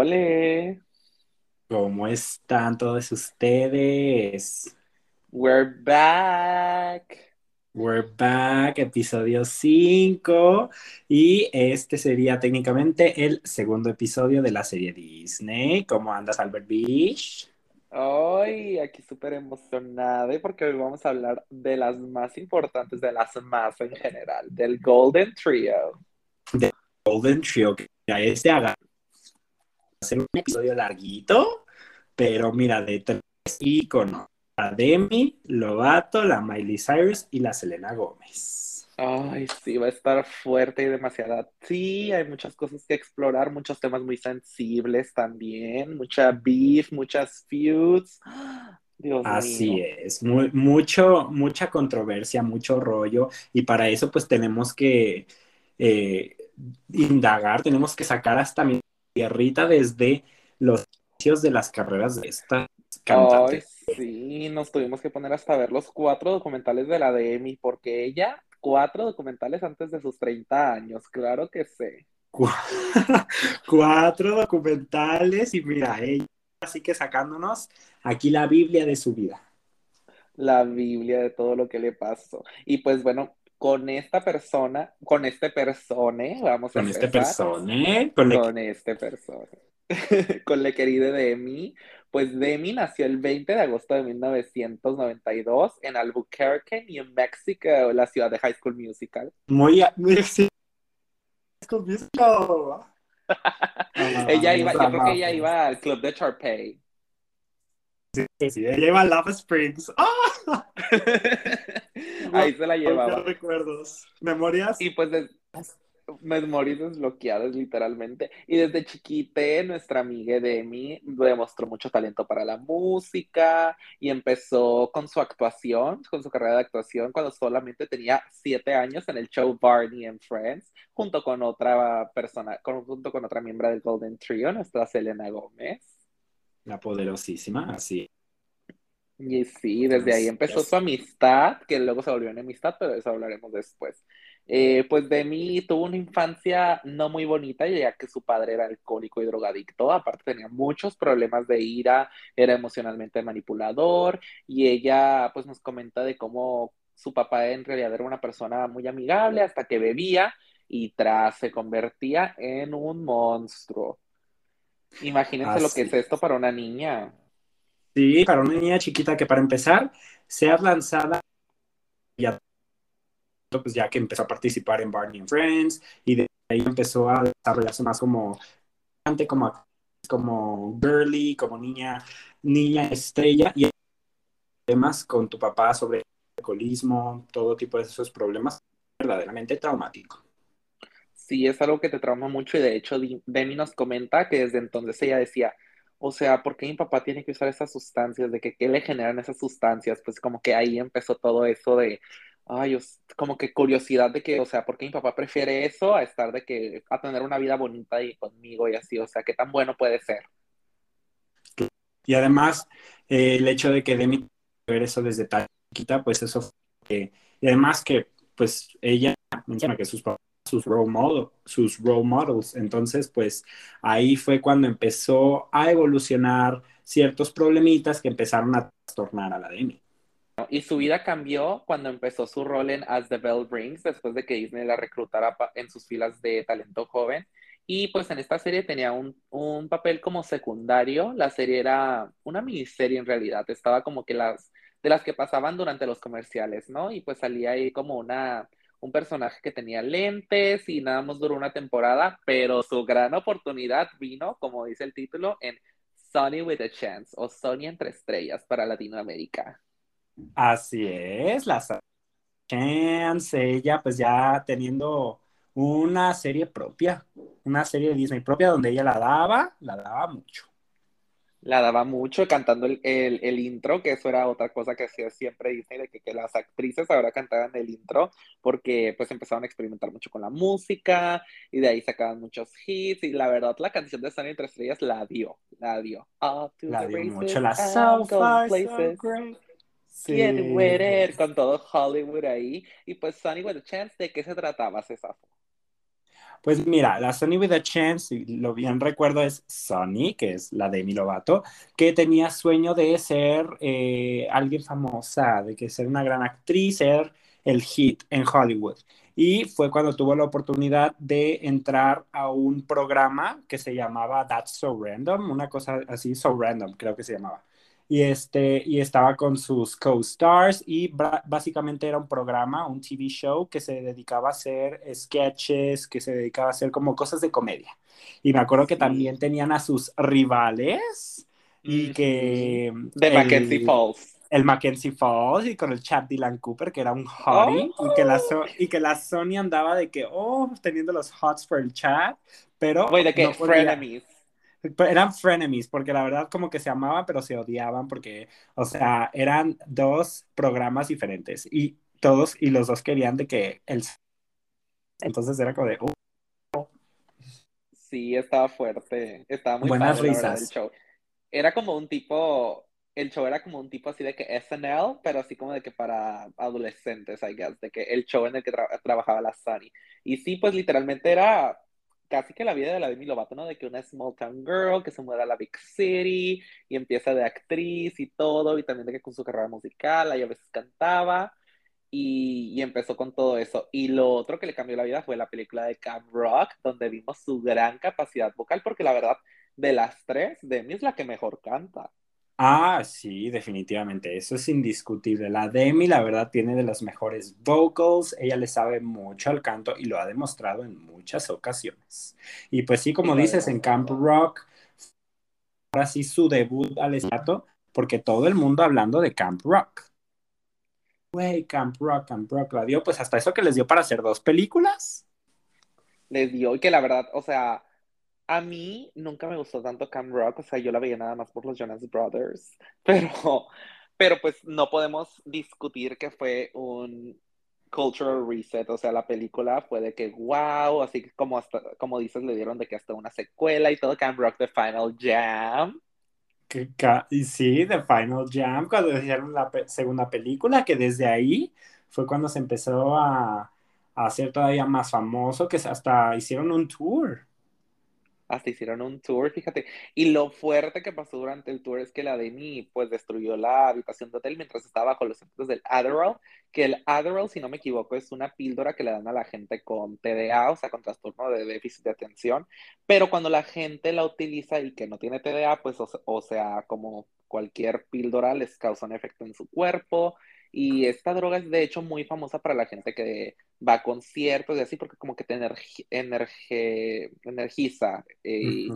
Ole, ¿Cómo están todos ustedes? we're back. We're back, episodio 5. Y este sería técnicamente el segundo episodio de la serie Disney. ¿Cómo andas, Albert Beach? Hoy aquí súper emocionada porque hoy vamos a hablar de las más importantes, de las más en general, del Golden Trio. Golden Trio, que ya es de haga- hacer un episodio larguito, pero mira, de tres íconos. La Demi, Lovato, la Miley Cyrus y la Selena Gómez. Ay, sí, va a estar fuerte y demasiada. Sí, hay muchas cosas que explorar, muchos temas muy sensibles también, mucha beef, muchas feuds. Dios Así mío. es, mu- mucho, mucha controversia, mucho rollo, y para eso pues tenemos que eh, indagar, tenemos que sacar hasta mi tierrita desde los inicios de las carreras de estas Ay, cantantes. sí, nos tuvimos que poner hasta ver los cuatro documentales de la Demi, porque ella, cuatro documentales antes de sus 30 años, claro que sé. Cu- Cuatro documentales y mira, ella así que sacándonos aquí la Biblia de su vida. La Biblia de todo lo que le pasó. Y pues bueno, con esta persona, con este persone, vamos a Con este persona, con este persona. Con la querida Demi. Pues Demi nació el 20 de agosto de 1992 en Albuquerque, New Mexico, la ciudad de High School Musical. muy, muy sí. Con Musical. Ella iba, yo creo que ella iba al club de Sharpay. Sí, sí, ella iba a Love Springs. ¡Ah! Ahí se la llevaba. recuerdos. Memorias. Y pues memorias desbloqueadas literalmente. Y desde chiquite nuestra amiga Demi demostró mucho talento para la música y empezó con su actuación, con su carrera de actuación cuando solamente tenía siete años en el show Barney and Friends, junto con otra persona, con- junto con otra miembro del Golden Trio, nuestra Selena Gómez. La poderosísima, así. Y sí, desde ahí empezó su amistad, que luego se volvió enemistad, pero de eso hablaremos después. Eh, pues Demi tuvo una infancia no muy bonita, ya que su padre era alcohólico y drogadicto, aparte tenía muchos problemas de ira, era emocionalmente manipulador, y ella pues nos comenta de cómo su papá en realidad era una persona muy amigable hasta que bebía y tras se convertía en un monstruo. Imagínense lo que es esto para una niña. Sí, para una niña chiquita que para empezar, sea lanzada ya, pues ya que empezó a participar en Barney and Friends y de ahí empezó a desarrollarse más como como como girly, como niña niña estrella y temas con tu papá sobre alcoholismo, todo tipo de esos problemas verdaderamente traumático. Sí, es algo que te trauma mucho y de hecho Demi nos comenta que desde entonces ella decía, o sea, ¿por qué mi papá tiene que usar esas sustancias? ¿De que qué le generan esas sustancias? Pues como que ahí empezó todo eso de, ay, como que curiosidad de que, o sea, ¿por qué mi papá prefiere eso a estar de que, a tener una vida bonita y conmigo y así? O sea, ¿qué tan bueno puede ser? Y además, eh, el hecho de que Demi ver eso desde tan chiquita, pues eso fue, que- y además que, pues ella menciona que sus papás, sus role, models, entonces, pues ahí fue cuando empezó a evolucionar ciertos problemitas que empezaron a trastornar a la Demi. Y su vida cambió cuando empezó su rol en As the Bell Rings, después de que Disney la reclutara en sus filas de talento joven. Y pues en esta serie tenía un, un papel como secundario. La serie era una miniserie en realidad. Estaba como que las de las que pasaban durante los comerciales, ¿no? Y pues salía ahí como una, un personaje que tenía lentes y nada más duró una temporada, pero su gran oportunidad vino, como dice el título, en Sunny with a Chance o Sony entre estrellas para Latinoamérica. Así es, la Chance, ella pues ya teniendo una serie propia, una serie de Disney propia donde ella la daba, la daba mucho. La daba mucho cantando el, el, el intro, que eso era otra cosa que hacía siempre Disney, de que, que las actrices ahora cantaban el intro, porque pues empezaron a experimentar mucho con la música, y de ahí sacaban muchos hits, y la verdad la canción de Sunny entre estrellas la dio, la dio. Up to La the dio races, mucho, la So So. Great. Sí. con todo Hollywood ahí. Y pues Sunny with a Chance, ¿de qué se trataba, César? Pues mira, la Sonny with a Chance, si lo bien recuerdo, es Sonny, que es la de Demi Lovato, que tenía sueño de ser eh, alguien famosa, de que ser una gran actriz, ser el hit en Hollywood. Y fue cuando tuvo la oportunidad de entrar a un programa que se llamaba That's So Random, una cosa así, So Random, creo que se llamaba y, este, y estaba con sus co-stars y básicamente era un programa, un TV show que se dedicaba a hacer sketches, que se dedicaba a hacer como cosas de comedia. Y me acuerdo que también tenían a sus rivales y que... De Mackenzie Falls. El Mackenzie Falls y con el Chad Dylan Cooper, que era un hottie, y, que la y que la Sony andaba de que, oh, teniendo los hots por el chat, pero... Oye, de que frenemies eran frenemies, porque la verdad como que se amaban, pero se odiaban, porque, o sea, eran dos programas diferentes y todos, y los dos querían de que el... Entonces era como de... Uh". Sí, estaba fuerte, estaba muy Buenas risas. el show. Era como un tipo, el show era como un tipo así de que SNL, pero así como de que para adolescentes, I guess, de que el show en el que trabajaba la Sunny. Y sí, pues literalmente era casi que la vida de la Demi Lovato, ¿no? De que una small town girl que se muda a la big city y empieza de actriz y todo, y también de que con su carrera musical, ahí a veces cantaba, y, y, empezó con todo eso. Y lo otro que le cambió la vida fue la película de Camp Rock, donde vimos su gran capacidad vocal, porque la verdad, de las tres, Demi es la que mejor canta. Ah, sí, definitivamente, eso es indiscutible. La Demi, la verdad, tiene de los mejores vocals, ella le sabe mucho al canto y lo ha demostrado en muchas ocasiones. Y pues sí, como dices, en Camp Rock, ahora sí su debut al estado, porque todo el mundo hablando de Camp Rock. Güey, Camp Rock, Camp Rock, la dio, pues hasta eso que les dio para hacer dos películas. Les dio, y que la verdad, o sea, a mí nunca me gustó tanto Cam Rock, o sea, yo la veía nada más por los Jonas Brothers, pero, pero pues no podemos discutir que fue un cultural reset, o sea, la película fue de que wow, así como hasta, como dices, le dieron de que hasta una secuela y todo, Cam Rock The Final Jam. y sí, The Final Jam, cuando hicieron la segunda película, que desde ahí fue cuando se empezó a, a hacer todavía más famoso, que hasta hicieron un tour hasta hicieron un tour, fíjate. Y lo fuerte que pasó durante el tour es que la Demi, pues, destruyó la habitación de hotel mientras estaba bajo los efectos del Adderall, que el Adderall, si no me equivoco, es una píldora que le dan a la gente con TDA, o sea, con trastorno de déficit de atención, pero cuando la gente la utiliza y que no tiene TDA, pues, o sea, como cualquier píldora, les causa un efecto en su cuerpo, y esta droga es de hecho muy famosa para la gente que va a conciertos y así, porque como que te energiza eh,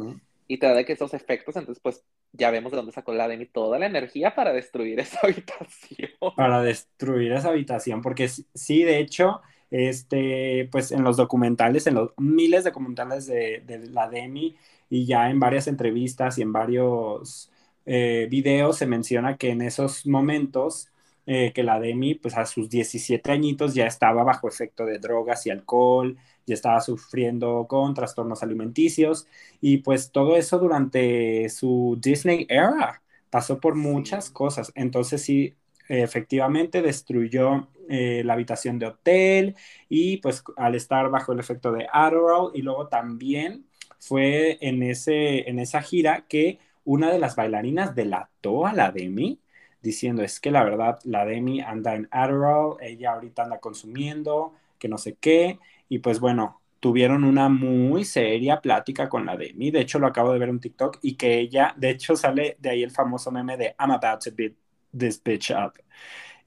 y te da de que esos efectos, entonces pues ya vemos de dónde sacó la Demi toda la energía para destruir esa habitación. Para destruir esa habitación, porque sí, de hecho, este, pues en los documentales, en los miles de documentales de, de la Demi y ya en varias entrevistas y en varios eh, videos se menciona que en esos momentos eh, que la Demi, pues a sus 17 añitos ya estaba bajo efecto de drogas y alcohol, ya estaba sufriendo con trastornos alimenticios y pues todo eso durante su Disney era. Pasó por muchas cosas. Entonces sí, efectivamente destruyó eh, la habitación de hotel y pues al estar bajo el efecto de Adderall y luego también fue en, ese, en esa gira que una de las bailarinas delató a la Demi diciendo, es que la verdad, la Demi anda en Adderall, ella ahorita anda consumiendo, que no sé qué, y pues bueno, tuvieron una muy seria plática con la Demi, de hecho lo acabo de ver en TikTok, y que ella, de hecho sale de ahí el famoso meme de I'm about to beat this bitch up,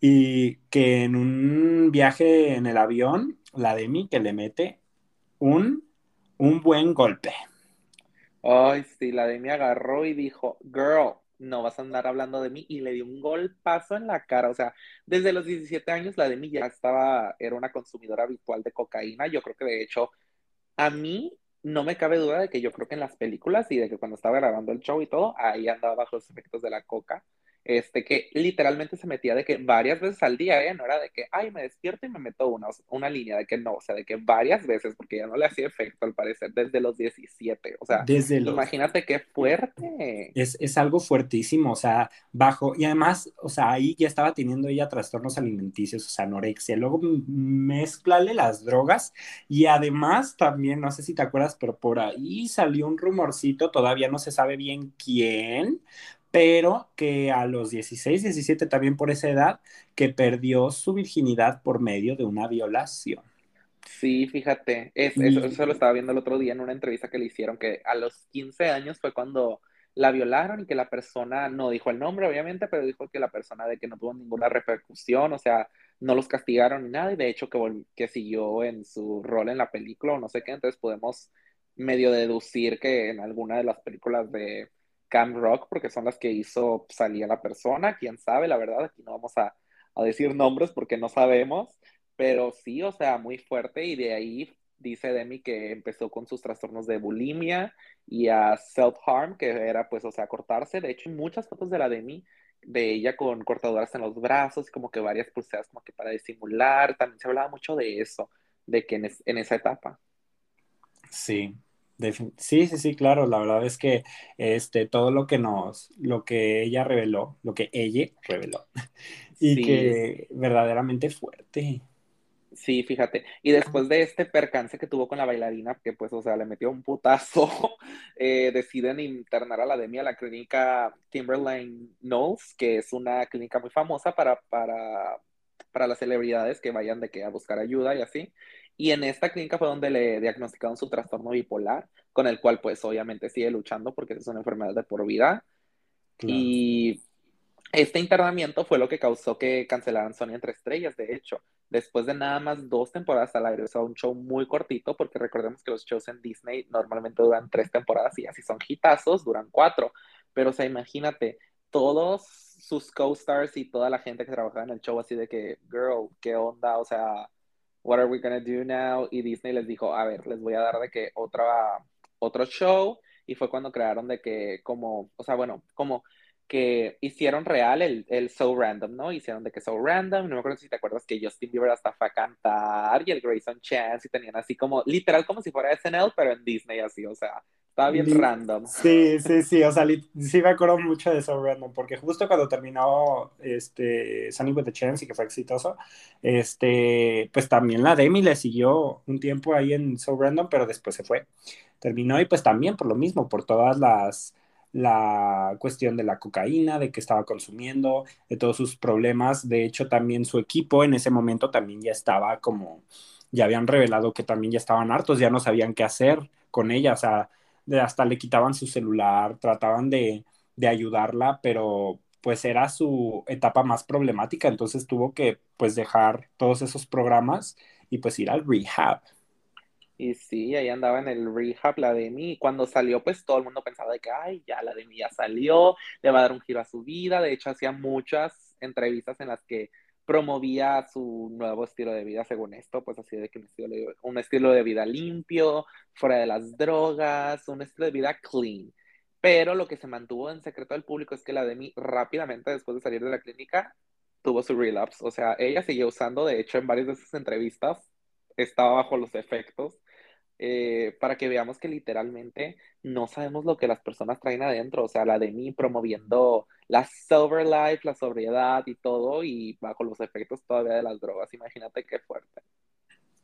y que en un viaje en el avión, la Demi que le mete un, un buen golpe. Ay, sí, la Demi agarró y dijo, girl, no vas a andar hablando de mí, y le dio un golpazo en la cara, o sea, desde los 17 años la Demi ya estaba, era una consumidora habitual de cocaína, yo creo que de hecho, a mí no me cabe duda de que yo creo que en las películas y de que cuando estaba grabando el show y todo, ahí andaba bajo los efectos de la coca, este, que literalmente se metía de que varias veces al día, ¿eh? No era de que, ay, me despierto y me meto una, una línea, de que no, o sea, de que varias veces, porque ya no le hacía efecto al parecer, desde los 17, o sea, Desde los... imagínate qué fuerte. Es, es algo fuertísimo, o sea, bajo, y además, o sea, ahí ya estaba teniendo ella trastornos alimenticios, o sea, anorexia, luego mezclale las drogas y además también, no sé si te acuerdas, pero por ahí salió un rumorcito, todavía no se sabe bien quién, pero que a los 16, 17 también por esa edad, que perdió su virginidad por medio de una violación. Sí, fíjate, es, eso, eso, lo estaba viendo el otro día en una entrevista que le hicieron, que a los 15 años fue cuando la violaron y que la persona, no dijo el nombre obviamente, pero dijo que la persona de que no tuvo ninguna repercusión, o sea, no los castigaron ni nada, y de hecho que, que siguió en su rol en la película o no sé qué, entonces podemos medio deducir que en alguna de las películas de Cam Rock, porque son las que hizo salir la persona, quién sabe, la verdad, aquí no vamos a, a decir nombres porque no sabemos, pero sí, o sea, muy fuerte y de ahí dice Demi que empezó con sus trastornos de bulimia y a self-harm, que era pues, o sea, cortarse. De hecho, muchas fotos de la Demi, de ella con cortaduras en los brazos, como que varias pulseras como que para disimular. También se hablaba mucho de eso, de que en, es, en esa etapa. Sí, Sí, sí, sí, claro. La verdad es que este, todo lo que nos, lo que ella reveló, lo que ella reveló, y sí. que verdaderamente fuerte. Sí, fíjate. Y después de este percance que tuvo con la bailarina, que pues, o sea, le metió un putazo, eh, deciden internar a la Demi a la clínica Timberline Knowles, que es una clínica muy famosa para, para, para las celebridades que vayan de que a buscar ayuda y así. Y en esta clínica fue donde le diagnosticaron su trastorno bipolar, con el cual pues obviamente sigue luchando porque es una enfermedad de por vida. Claro. Y este internamiento fue lo que causó que cancelaran Sony entre estrellas, de hecho, después de nada más dos temporadas al aire, o sea, un show muy cortito, porque recordemos que los shows en Disney normalmente duran tres temporadas y así son hitazos, duran cuatro. Pero, o sea, imagínate, todos sus co-stars y toda la gente que trabajaba en el show así de que, girl, ¿qué onda? O sea, what are we gonna do now? Y Disney les dijo, a ver, les voy a dar de que otra, otro show. Y fue cuando crearon de que como, o sea, bueno, como que hicieron real el, el So Random, ¿no? Hicieron de que So Random, no me acuerdo si te acuerdas que Justin Bieber hasta fue a cantar y el Grayson Chance y tenían así como, literal como si fuera SNL, pero en Disney así, o sea, estaba bien random. Sí, sí, sí, o sea, sí me acuerdo mucho de So Random, porque justo cuando terminó este Sunny with the Chance y que fue exitoso, este, pues también la Demi le siguió un tiempo ahí en So Random, pero después se fue. Terminó y pues también por lo mismo, por todas las la cuestión de la cocaína, de que estaba consumiendo, de todos sus problemas. De hecho, también su equipo en ese momento también ya estaba como, ya habían revelado que también ya estaban hartos, ya no sabían qué hacer con ella, o sea, de hasta le quitaban su celular, trataban de, de ayudarla, pero pues era su etapa más problemática, entonces tuvo que pues dejar todos esos programas y pues ir al rehab. Y sí, ahí andaba en el rehab la Demi. Y cuando salió, pues todo el mundo pensaba de que, ay, ya la Demi ya salió, le va a dar un giro a su vida. De hecho, hacía muchas entrevistas en las que promovía su nuevo estilo de vida, según esto, pues así de que un estilo de, vida limpio, fuera de las drogas, un estilo de vida clean. Pero lo que se mantuvo en secreto del público es que la Demi rápidamente, después de salir de la clínica, tuvo su relapse. O sea, ella seguía usando, de hecho, en varias de sus entrevistas, estaba bajo los efectos, eh, para que veamos que literalmente no sabemos lo que las personas traen adentro, o sea, la de mí promoviendo la sober life, la sobriedad y todo, y bajo los efectos todavía de las drogas, imagínate qué fuerte.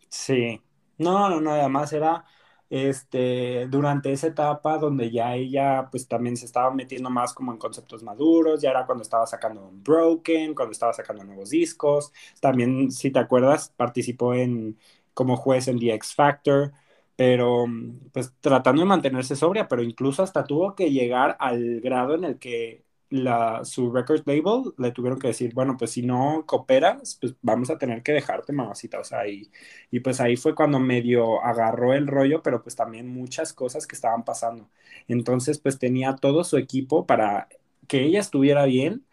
Sí, no, no, no, además era este, durante esa etapa donde ya ella pues también se estaba metiendo más como en conceptos maduros, ya era cuando estaba sacando Broken, cuando estaba sacando nuevos discos, también si te acuerdas participó en como juez en The X Factor, pero pues tratando de mantenerse sobria, pero incluso hasta tuvo que llegar al grado en el que la, su record label le tuvieron que decir, bueno, pues si no cooperas, pues vamos a tener que dejarte, mamacita, o sea, y, y pues ahí fue cuando medio agarró el rollo, pero pues también muchas cosas que estaban pasando. Entonces, pues tenía todo su equipo para que ella estuviera bien,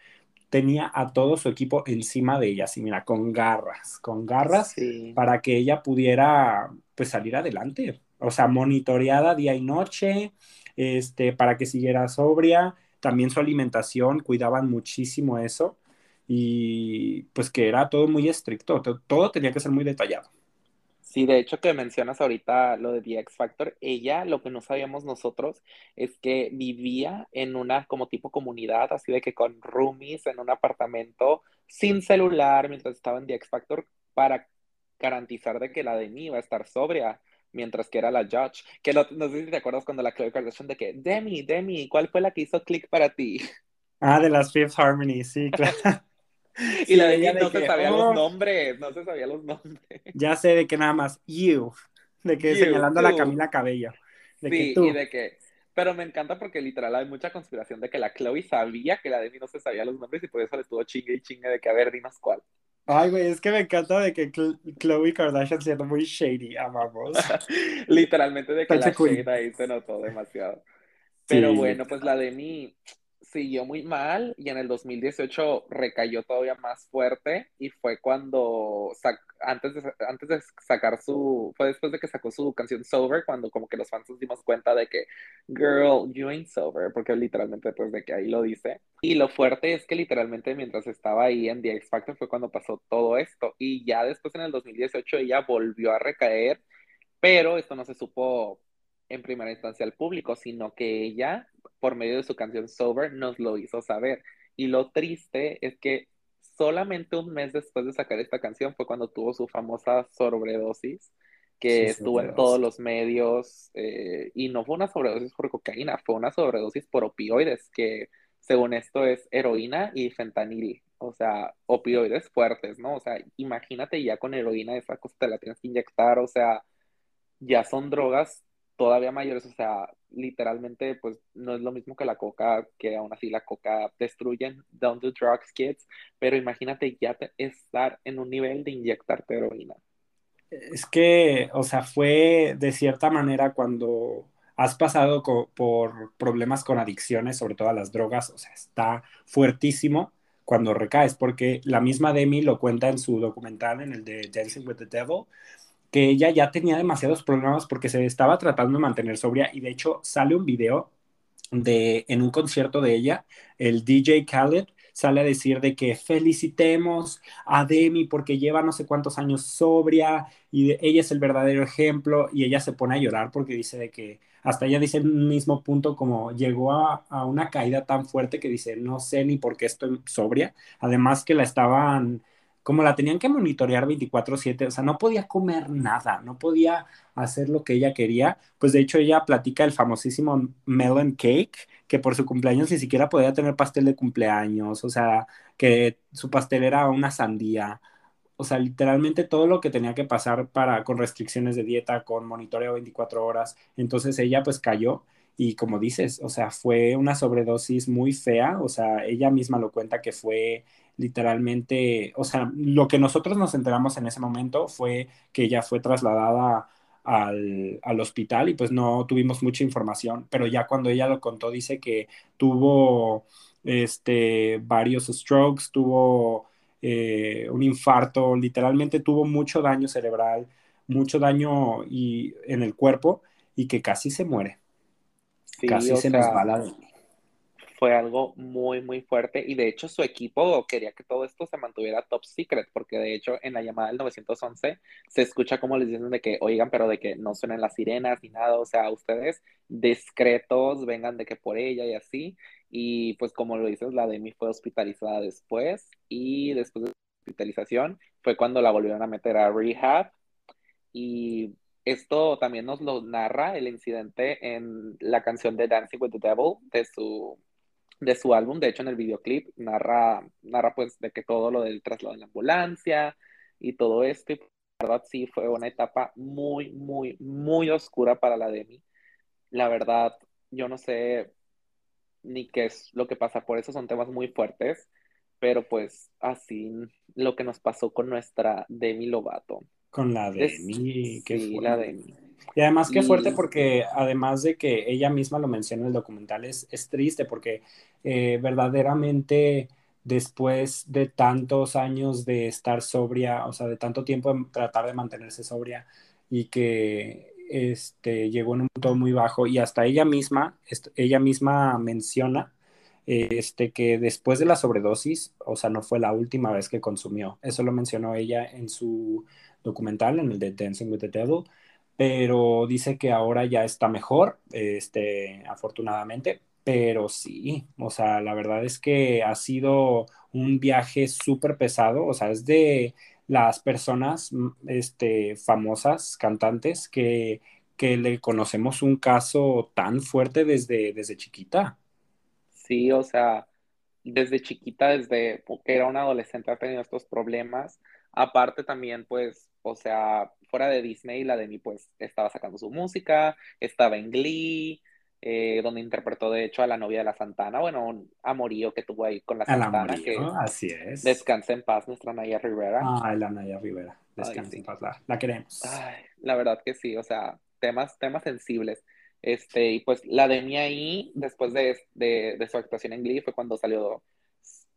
tenía a todo su equipo encima de ella, así mira, con garras, con garras Sí. para que ella pudiera pues salir adelante, o sea, monitoreada día y noche, este, para que siguiera sobria, también su alimentación, cuidaban muchísimo eso. Y pues que era todo muy estricto, todo tenía que ser muy detallado. Sí, de hecho que mencionas ahorita lo de The X Factor, ella lo que no sabíamos nosotros es que vivía en una como tipo comunidad, así de que con roomies en un apartamento sin celular mientras estaba en The X Factor para garantizar de que la de mí iba a estar sobria mientras que era la judge. Que no sé si te acuerdas cuando la Chloe Kardashian de que, Demi, Demi, ¿cuál fue la que hizo click para ti? Ah, de las Fifth Harmony, sí, claro. y la de ella no se sabía los oh". nombres, no se sabía los nombres. Ya sé de que nada más, you, de que señalando a la Camila Cabello. sí, y de que, pero me encanta porque literal hay mucha conspiración de que la Chloe sabía que la Demi no se sabía los nombres y por eso le estuvo chingue y chingue de que a ver, dinos cuál. Ay, güey, es que me encanta de que Chloe Kardashian siendo muy shady, amamos. Literalmente de que la shade ahí se notó demasiado. Pero bueno, pues la Demi, siguió muy mal y en el 2018 recayó todavía más fuerte y fue cuando, antes, de, antes de sacar su, fue después de que sacó su canción Sober, cuando como que los fans nos dimos cuenta de que, girl, you ain't sober, porque literalmente después de que ahí lo dice. Y lo fuerte es que literalmente mientras estaba ahí en The X Factor fue cuando pasó todo esto y ya después en el 2018 ella volvió a recaer, pero esto no se supo en primera instancia al público, sino que ella, por medio de su canción Sober, nos lo hizo saber. Y lo triste es que solamente un mes después de sacar esta canción fue cuando tuvo su famosa sobredosis, que estuvo en todos los medios, eh, y no fue una sobredosis por cocaína, fue una sobredosis por opioides, que según esto es heroína y fentanil, o sea, opioides fuertes, ¿no? O sea, imagínate ya con heroína, esa cosa te la tienes que inyectar, o sea, ya son drogas todavía mayores, o sea, literalmente, pues no es lo mismo que la coca, que aún así la coca destruyen, don't do drugs, kids, pero imagínate ya estar en un nivel de inyectar heroína. Es que, o sea, fue de cierta manera cuando has pasado por problemas con adicciones, sobre todo a las drogas, o sea, está fuertísimo cuando recaes, porque la misma Demi lo cuenta en su documental, en el de Dancing with the Devil, que ella ya tenía demasiados problemas porque se estaba tratando de mantener sobria y de hecho sale un video de en un concierto de ella, el DJ Khaled sale a decir de que felicitemos a Demi porque lleva no sé cuántos años sobria y ella es el verdadero ejemplo y ella se pone a llorar porque dice de que hasta ella dice un mismo punto como llegó a, a una caída tan fuerte que dice no sé ni por qué estoy sobria, además que la estaban como la tenían que monitorear 24/7, o sea, no podía comer nada, no podía hacer lo que ella quería, pues de hecho ella platica el famosísimo melon cake, que por su cumpleaños ni siquiera podía tener pastel de cumpleaños, o sea, que su pastel era una sandía, o sea, literalmente todo lo que tenía que pasar para con restricciones de dieta, con monitoreo 24 horas, entonces ella pues cayó. Y como dices, o sea, fue una sobredosis muy fea, o sea, ella misma lo cuenta que fue literalmente, o sea, lo que nosotros nos enteramos en ese momento fue que ella fue trasladada al, al, hospital y pues no tuvimos mucha información, pero ya cuando ella lo contó dice que tuvo este, varios strokes, tuvo eh, un infarto, literalmente tuvo mucho daño cerebral, mucho daño y, en el cuerpo y que casi se muere. casi se nos va fue algo muy, muy fuerte y de hecho su equipo quería que todo esto se mantuviera top secret porque de hecho en la llamada del 911 se escucha como les dicen de que, oigan, pero de que no suenen las sirenas ni nada, o sea, ustedes discretos, vengan de que por ella y así. Y pues como lo dices, la Demi fue hospitalizada después y después de la hospitalización fue cuando la volvieron a meter a rehab y esto también nos lo narra el incidente en la canción de Dancing with the Devil de su de su álbum. De hecho, en el videoclip narra, narra pues de que todo lo del traslado en la ambulancia y todo esto. Y la verdad sí fue una etapa muy, muy, muy oscura para la Demi. La verdad, yo no sé ni qué es lo que pasa por eso, son temas muy fuertes, pero pues así lo que nos pasó con nuestra Demi Lovato. Con la Demi, que sí, la Demi. Y además qué fuerte porque además de que ella misma lo menciona en el documental, es, es triste porque eh, verdaderamente después de tantos años de estar sobria, o sea, de tanto tiempo en tratar de mantenerse sobria y que este, llegó en un punto muy bajo y hasta ella misma, ella misma menciona este, que después de la sobredosis, o sea, no fue la última vez que consumió. Eso lo mencionó ella en su documental, en el de Dancing with the Devil, pero dice que ahora ya está mejor, este, afortunadamente, pero sí, o sea, la verdad es que ha sido un viaje súper pesado, o sea, es de las personas este, famosas, cantantes, que, que le conocemos un caso tan fuerte desde, desde chiquita. Sí, o sea, desde chiquita, desde que era una adolescente, ha tenido estos problemas. Aparte también, pues, o sea, fuera de Disney, la de mí, pues, estaba sacando su música, estaba en Glee, eh, donde interpretó de hecho a la novia de la Santana, bueno, un amorío que tuvo ahí con la Santana. que así es. Descansa en paz nuestra Naya Rivera. Ay, la Naya Rivera, descansa en paz, la, queremos. Ay, la verdad que sí, o sea, temas, temas sensibles. Este, y pues la de mí ahí, después de, de, su actuación en Glee, fue cuando salió,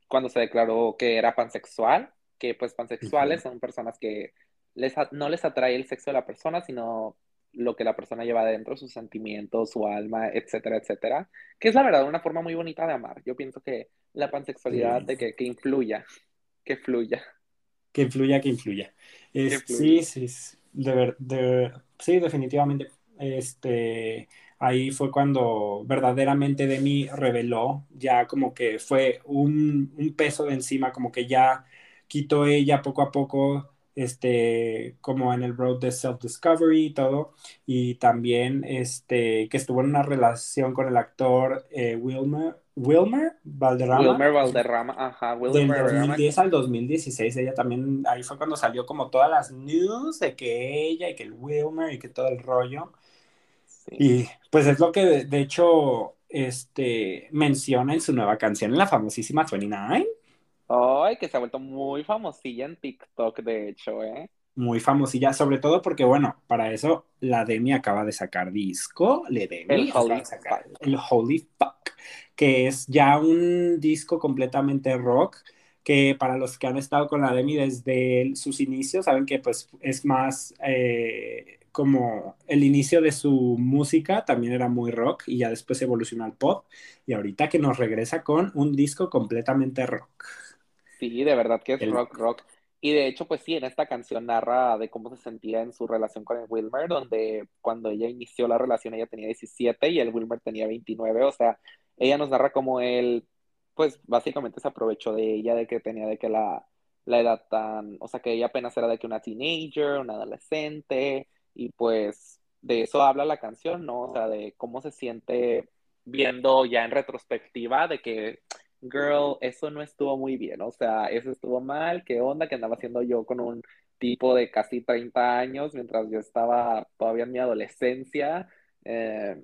cuando se declaró que era pansexual, que pues pansexuales son personas que les, no les atrae el sexo de la persona, sino lo que la persona lleva adentro, sus sentimientos, su alma, etcétera, etcétera. Que es la verdad una forma muy bonita de amar. Yo pienso que la pansexualidad de que, que, influya, que fluya. Que influya, que influya. Sí, sí, de, de, sí, definitivamente. Este, ahí fue cuando verdaderamente de mí reveló, ya como que fue un, un peso de encima, como que ya quitó ella poco a poco este, como en el road de self-discovery y todo, y también este, que estuvo en una relación con el actor eh, Wilmer, Wilmer Valderrama. Wilmer Valderrama, ajá, Wilmer Del 2010 al 2016, ella también, ahí fue cuando salió como todas las news de que ella y que el Wilmer y que todo el rollo. Y pues es lo que de, de hecho este, menciona en su nueva canción, en la famosísima 29 Ay, que se ha vuelto muy famosilla en TikTok, de hecho, ¿eh? Muy famosilla, sobre todo porque, bueno, para eso la Demi acaba de sacar disco, le Demi, el Holy, sacar, el Holy Fuck, que es ya un disco completamente rock, que para los que han estado con la Demi desde sus inicios, saben que pues es más eh, como el inicio de su música también era muy rock y ya después evolucionó al pop y ahorita que nos regresa con un disco completamente rock. Sí, de verdad que es rock, rock. Y de hecho, pues sí, en esta canción narra de cómo se sentía en su relación con el Wilmer, donde cuando ella inició la relación ella tenía 17 y el Wilmer tenía 29, o sea, ella nos narra cómo él, pues básicamente se aprovechó de ella, de que tenía de que la, la edad tan, o sea, que ella apenas era de que una teenager, una adolescente, y pues de eso habla la canción, ¿no? O sea, de cómo se siente viendo ya en retrospectiva de que girl, eso no estuvo muy bien, o sea, eso estuvo mal, qué onda que andaba haciendo yo con un tipo de casi 30 años mientras yo estaba todavía en mi adolescencia. Eh,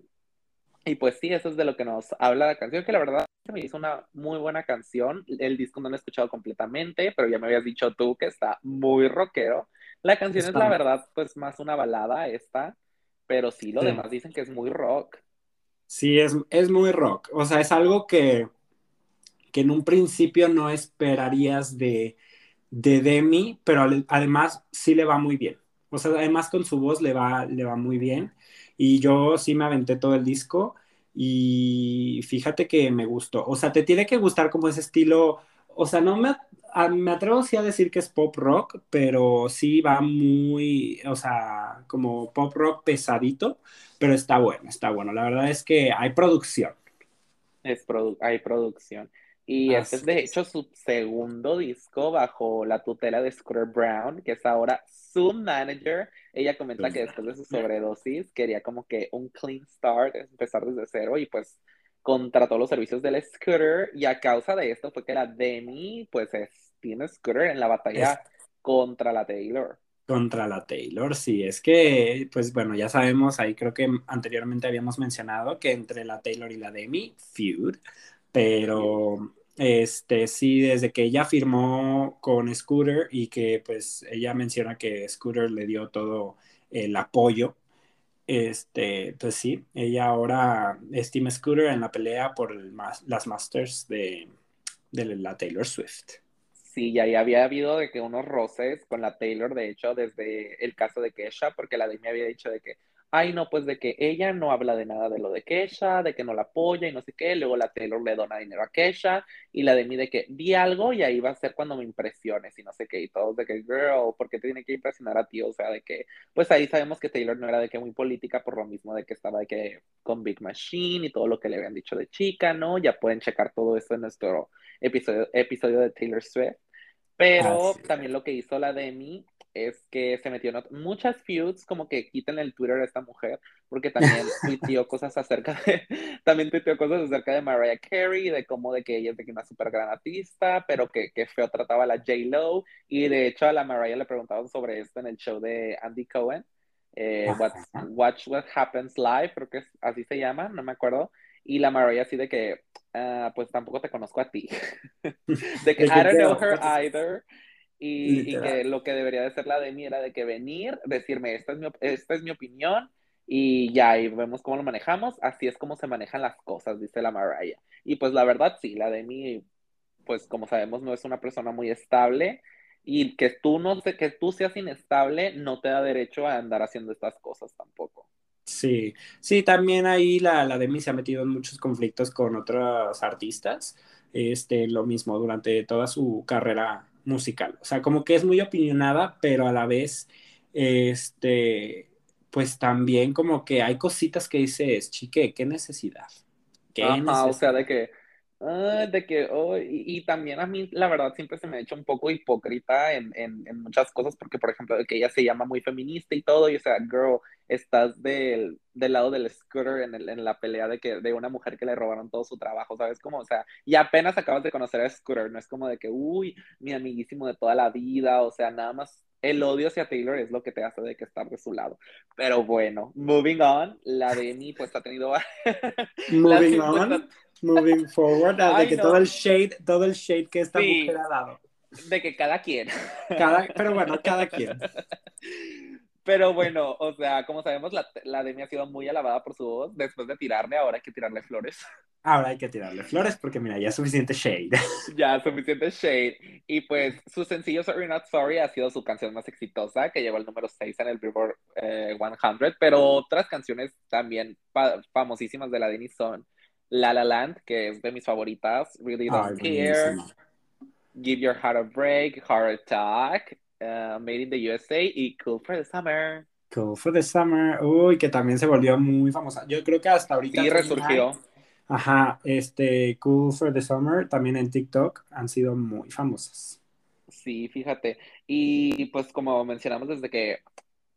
y pues sí, eso es de lo que nos habla la canción, que la verdad me hizo una muy buena canción. El disco no lo he escuchado completamente, pero ya me habías dicho tú que está muy rockero. La canción es la verdad, pues más una balada esta, pero sí, lo demás dicen que es muy rock. Sí, es, es muy rock. O sea, es algo que que en un principio no esperarías de, de Demi, pero además sí le va muy bien. O sea, además con su voz le va, le va muy bien. Y yo sí me aventé todo el disco y fíjate que me gustó. O sea, te tiene que gustar como ese estilo. O sea, no me, me atrevo sí a decir que es pop rock, pero sí va muy, o sea, como pop rock pesadito, pero está bueno, está bueno. La verdad es que hay producción. Es hay producción. Y este es de hecho su segundo disco bajo la tutela de Scooter Brown, que es ahora su manager. Ella comenta que después de su sobredosis quería como que un clean start, empezar desde cero y pues contrató los servicios del Scooter y a causa de esto fue que la Demi pues es, tiene Scooter en la batalla contra la Taylor. Contra la Taylor, sí, es que, pues bueno, ya sabemos, ahí creo que anteriormente habíamos mencionado que entre la Taylor y la Demi, feud, pero este sí, desde que ella firmó con Scooter y que pues ella menciona que Scooter le dio todo el apoyo, este, pues sí, ella ahora estima Scooter en la pelea por las Masters de, de la Taylor Swift. Sí, ya había habido de que unos roces con la Taylor, de hecho, desde el caso de Kesha, porque la de me había dicho de que, ay no, pues de que ella no habla de nada de lo de Kesha, de que no la apoya y no sé qué, luego la Taylor le dona dinero a Kesha y la de mí de que di algo y ahí va a ser cuando me impresiones y no sé qué, y todos de que, girl, ¿por qué te tiene que impresionar a ti? O sea, de que, pues ahí sabemos que Taylor no era de que muy política por lo mismo de que estaba de que con Big Machine y todo lo que le habían dicho de chica, ¿no? Ya pueden checar todo eso en nuestro episodio, episodio de Taylor Swift. Pero ah, también lo que hizo la Demi es que se metió en muchas feuds, como que quiten el Twitter a esta mujer, porque también tuiteó cosas acerca de, también tuiteó cosas acerca de Mariah Carey, de cómo de que ella es de que una super gran artista, pero que, que feo trataba a la J-Lo, y de hecho a la Mariah le preguntaban sobre esto en el show de Andy Cohen, eh, Watch What Happens Live, creo que así se llama, no me acuerdo, y la Mariah así de que, ah, pues tampoco te conozco a ti, de que I don't know her either, y, que lo que debería de ser la de mí era de que venir, decirme, esta es mi, esta es mi opinión, y ya, y vemos cómo lo manejamos, así es como se manejan las cosas, dice la Mariah. Y pues la verdad, sí, la de mí, pues como sabemos, no es una persona muy estable, y que tú no sé, que tú seas inestable no te da derecho a andar haciendo estas cosas tampoco. Sí, sí, también ahí la, la Demi se ha metido en muchos conflictos con otros artistas. Este, lo mismo durante toda su carrera musical. O sea, como que es muy opinionada, pero a la vez, este, pues también como que hay cositas que dices, chique, qué necesidad. ¿Qué Ajá, o sea, de que, ah, de que, oh, y, también a mí, la verdad, siempre se me ha hecho un poco hipócrita en, en, en, muchas cosas, porque, por ejemplo, de que ella se llama muy feminista y todo, y o sea, girl, estás del, del lado del scooter en, el, en, la pelea de que de una mujer que le robaron todo su trabajo, ¿sabes? Como, o sea, y apenas acabas de conocer a Scooter, no es como de que, uy, mi amiguísimo de toda la vida, o sea, nada más el odio hacia Taylor es lo que te hace de que estar de su lado. Pero bueno, moving on, la de mí pues ha tenido... moving on, moving forward, de que todo el shade, todo el shade que esta mujer ha dado. De que cada quien. Cada, pero bueno, cada quien. Pero bueno, o sea, como sabemos, la, la Demi ha sido muy alabada por su voz. Después de tirarle, ahora hay que tirarle flores. Ahora hay que tirarle flores porque, mira, ya es suficiente shade. Ya, suficiente shade. Y pues su sencillo Sorry Not Sorry ha sido su canción más exitosa, que llegó al número 6 en el Billboard 100. Eh, pero otras canciones también famosísimas de la Demi son La La Land, que es de mis favoritas, Really Don't Care, Give Your Heart a Break, Heart Attack, Uh, Made in the USA y Cool for the Summer. Cool for the Summer, uy, que también se volvió muy famosa. Yo creo que hasta ahorita. Sí, resurgió. Ajá, este Cool for the Summer también en TikTok han sido muy famosas. Sí, fíjate. Y pues como mencionamos desde que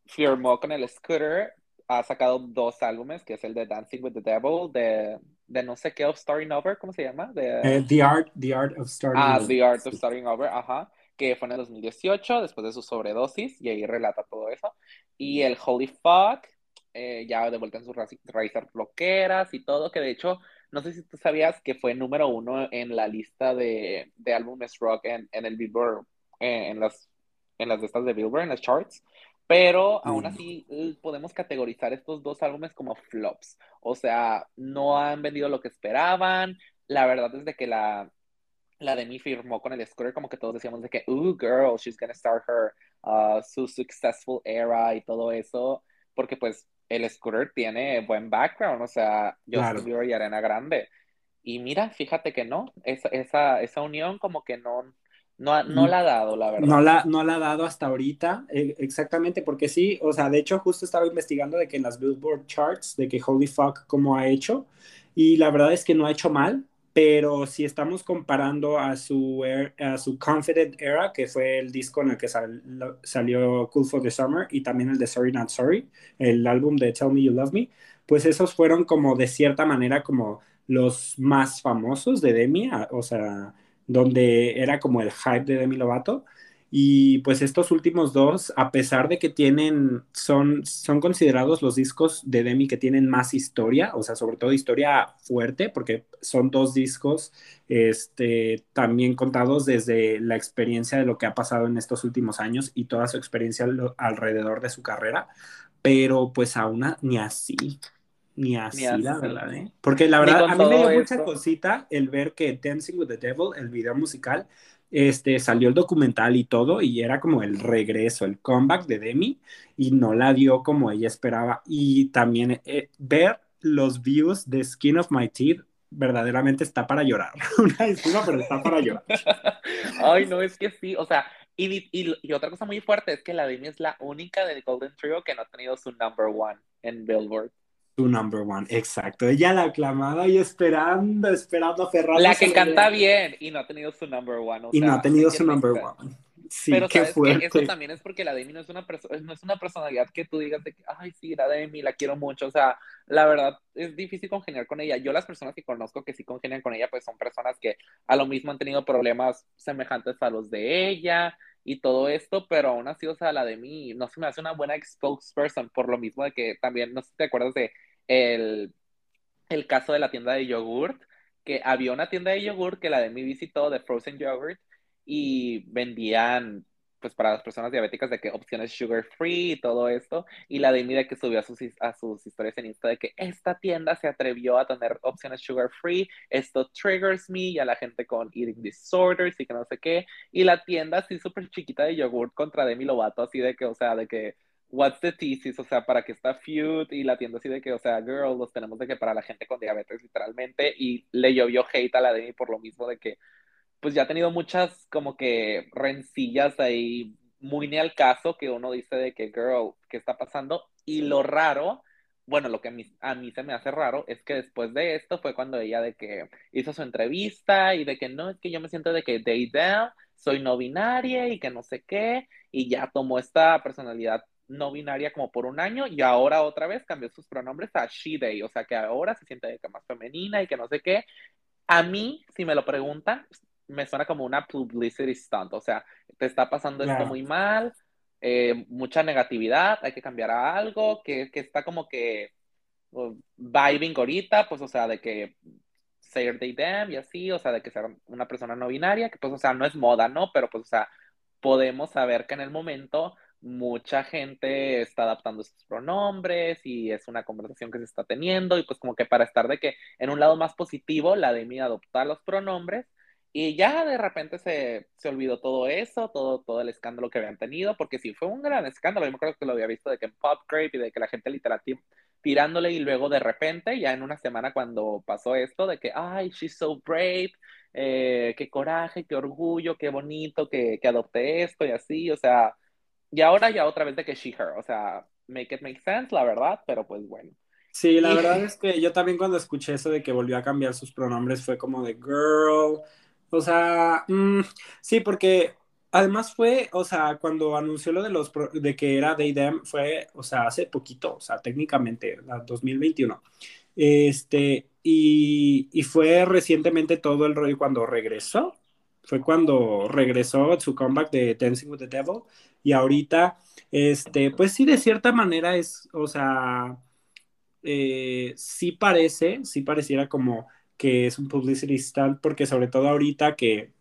firmó con el Scooter, ha sacado dos álbumes, que es el de Dancing with the Devil, de, de no sé qué of Starting Over, ¿cómo se llama? De, eh, the, Art, the Art of Starting ah, Over. Ah, The Art of Starting Over, ajá que fue en el 2018, después de su sobredosis, y ahí relata todo eso. Y el Holy Fuck, eh, ya de vuelta en sus raíces bloqueras y todo, que de hecho, no sé si tú sabías que fue número uno en la lista de, de álbumes rock en, en el Billboard, eh, en, las, en las listas de Billboard, en las charts. Pero aún así podemos categorizar estos dos álbumes como flops. O sea, no han vendido lo que esperaban. La verdad es de que la, la Demi firmó con el Scooter, como que todos decíamos de que, ooh, girl, she's gonna start her, uh, su successful era y todo eso, porque pues el Scooter tiene buen background, o sea, Justin Bieber y Arena Grande. Y mira, fíjate que no, esa, esa, esa unión como que no, no, no la ha dado, la verdad. No la, no la ha dado hasta ahorita, e, exactamente, porque sí, o sea, de hecho justo estaba investigando de que en las Billboard Charts, de que Holy Fuck como ha hecho, y la verdad es que no ha hecho mal, pero si estamos comparando a su, a su Confident Era, que fue el disco en el que salió Cool for the Summer, y también el de Sorry Not Sorry, el álbum de Tell Me You Love Me, pues esos fueron como de cierta manera como los más famosos de Demi, o sea, donde era como el hype de Demi Lovato. Y pues estos últimos dos, a pesar de que tienen, son, son considerados los discos de Demi que tienen más historia, o sea, sobre todo historia fuerte, porque son dos discos este, también contados desde la experiencia de lo que ha pasado en estos últimos años y toda su experiencia alrededor de su carrera, pero pues aún ni así. Ni así, la verdad, ¿eh? Porque la verdad, a mí me dio mucha cosita el ver que Dancing with the Devil, el video musical, este, salió el documental y todo, y era como el regreso, el comeback de Demi, y no la dio como ella esperaba. Y también eh, ver los views de Skin of My Teeth verdaderamente está para llorar. Una disculpa, pero está para llorar. Ay, no, es que sí, o sea, y, y, otra cosa muy fuerte es que la Demi es la única del Golden Trio que no ha tenido su number one en Billboard. Su number one, exacto. Ella la aclamada y esperando, esperando a La que canta bien y no ha tenido su number one. y no ha tenido su number one. Sí, pero qué fuerte. eso también es porque la Demi no es una no es una personalidad que tú digas de que, ay, sí, la Demi, la quiero mucho. O sea, la verdad es difícil congeniar con ella. Yo las personas que conozco que sí congenian con ella, pues son personas que a lo mismo han tenido problemas semejantes a los de ella y todo esto, pero aún así, o sea, la Demi no se me hace una buena spokesperson por lo mismo de que también, no sé si te acuerdas de el, el caso de la tienda de yogurt, que había una tienda de yogurt que la Demi visitó de Frozen Yogurt y vendían pues para las personas diabéticas de que opciones sugar free y todo esto, y la Demi de que subió a sus, a sus historias en Insta de que esta tienda se atrevió a tener opciones sugar free, esto triggers me y a la gente con eating disorders y que no sé qué, y la tienda así súper chiquita de yogurt contra Demi Lovato, así de que, o sea, de que, what's the thesis, o sea, para que está feud, y la tienda así de que, o sea, girl, los tenemos de que para la gente con diabetes literalmente, y le llovió hate a la Demi por lo mismo de que, pues ya ha tenido muchas como que rencillas ahí muy ni al caso que uno dice de que, girl, ¿qué está pasando? Y lo raro, bueno, lo que a mí, a mí se me hace raro es que después de esto fue cuando ella de que hizo su entrevista y de que no, es que yo me siento de que they down, soy no binaria y que no sé qué, y ya tomó esta personalidad no binaria como por un año y ahora otra vez cambió sus pronombres a she, they, o sea que ahora se siente de que más femenina y que no sé qué. A mí, si me lo preguntan, me suena como una publicity stunt, o sea, te está pasando esto muy mal, eh, mucha negatividad, hay que cambiar a algo, que, que está como que uh, vibing ahorita, pues, o sea, de que say they them y así, o sea, de que sea una persona no binaria, que pues, o sea, no es moda, ¿no? Pero pues, o sea, podemos saber que en el momento mucha gente está adaptando sus pronombres y es una conversación que se está teniendo y pues como que para estar de que en un lado más positivo, la de mí adoptar los pronombres y ya de repente se, se, olvidó todo eso, todo, todo el escándalo que habían tenido, porque sí fue un gran escándalo. Yo me acuerdo que lo había visto de que en Pop Grape y de que la gente literal tirándole y luego de repente, ya en una semana cuando pasó esto, de que, ay, she's so brave, eh, qué coraje, qué orgullo, qué bonito que, que adopté esto y así, o sea, y ahora ya otra vez de que she, her, o sea, make it make sense, la verdad, pero pues bueno. Sí, la verdad es que yo también cuando escuché eso de que volvió a cambiar sus pronombres fue como de girl, o sea, mm, sí, porque además fue, o sea, cuando anunció lo de los de que era They Them, fue, o sea, hace poquito, o sea, técnicamente, la 2021. Este, y, y fue recientemente todo el rollo cuando regresó, fue cuando regresó su comeback de Dancing with the Devil, y ahorita, este, pues sí, de cierta manera es, o sea, eh, sí parece, sí pareciera como que es un publicity stunt, porque sobre todo ahorita que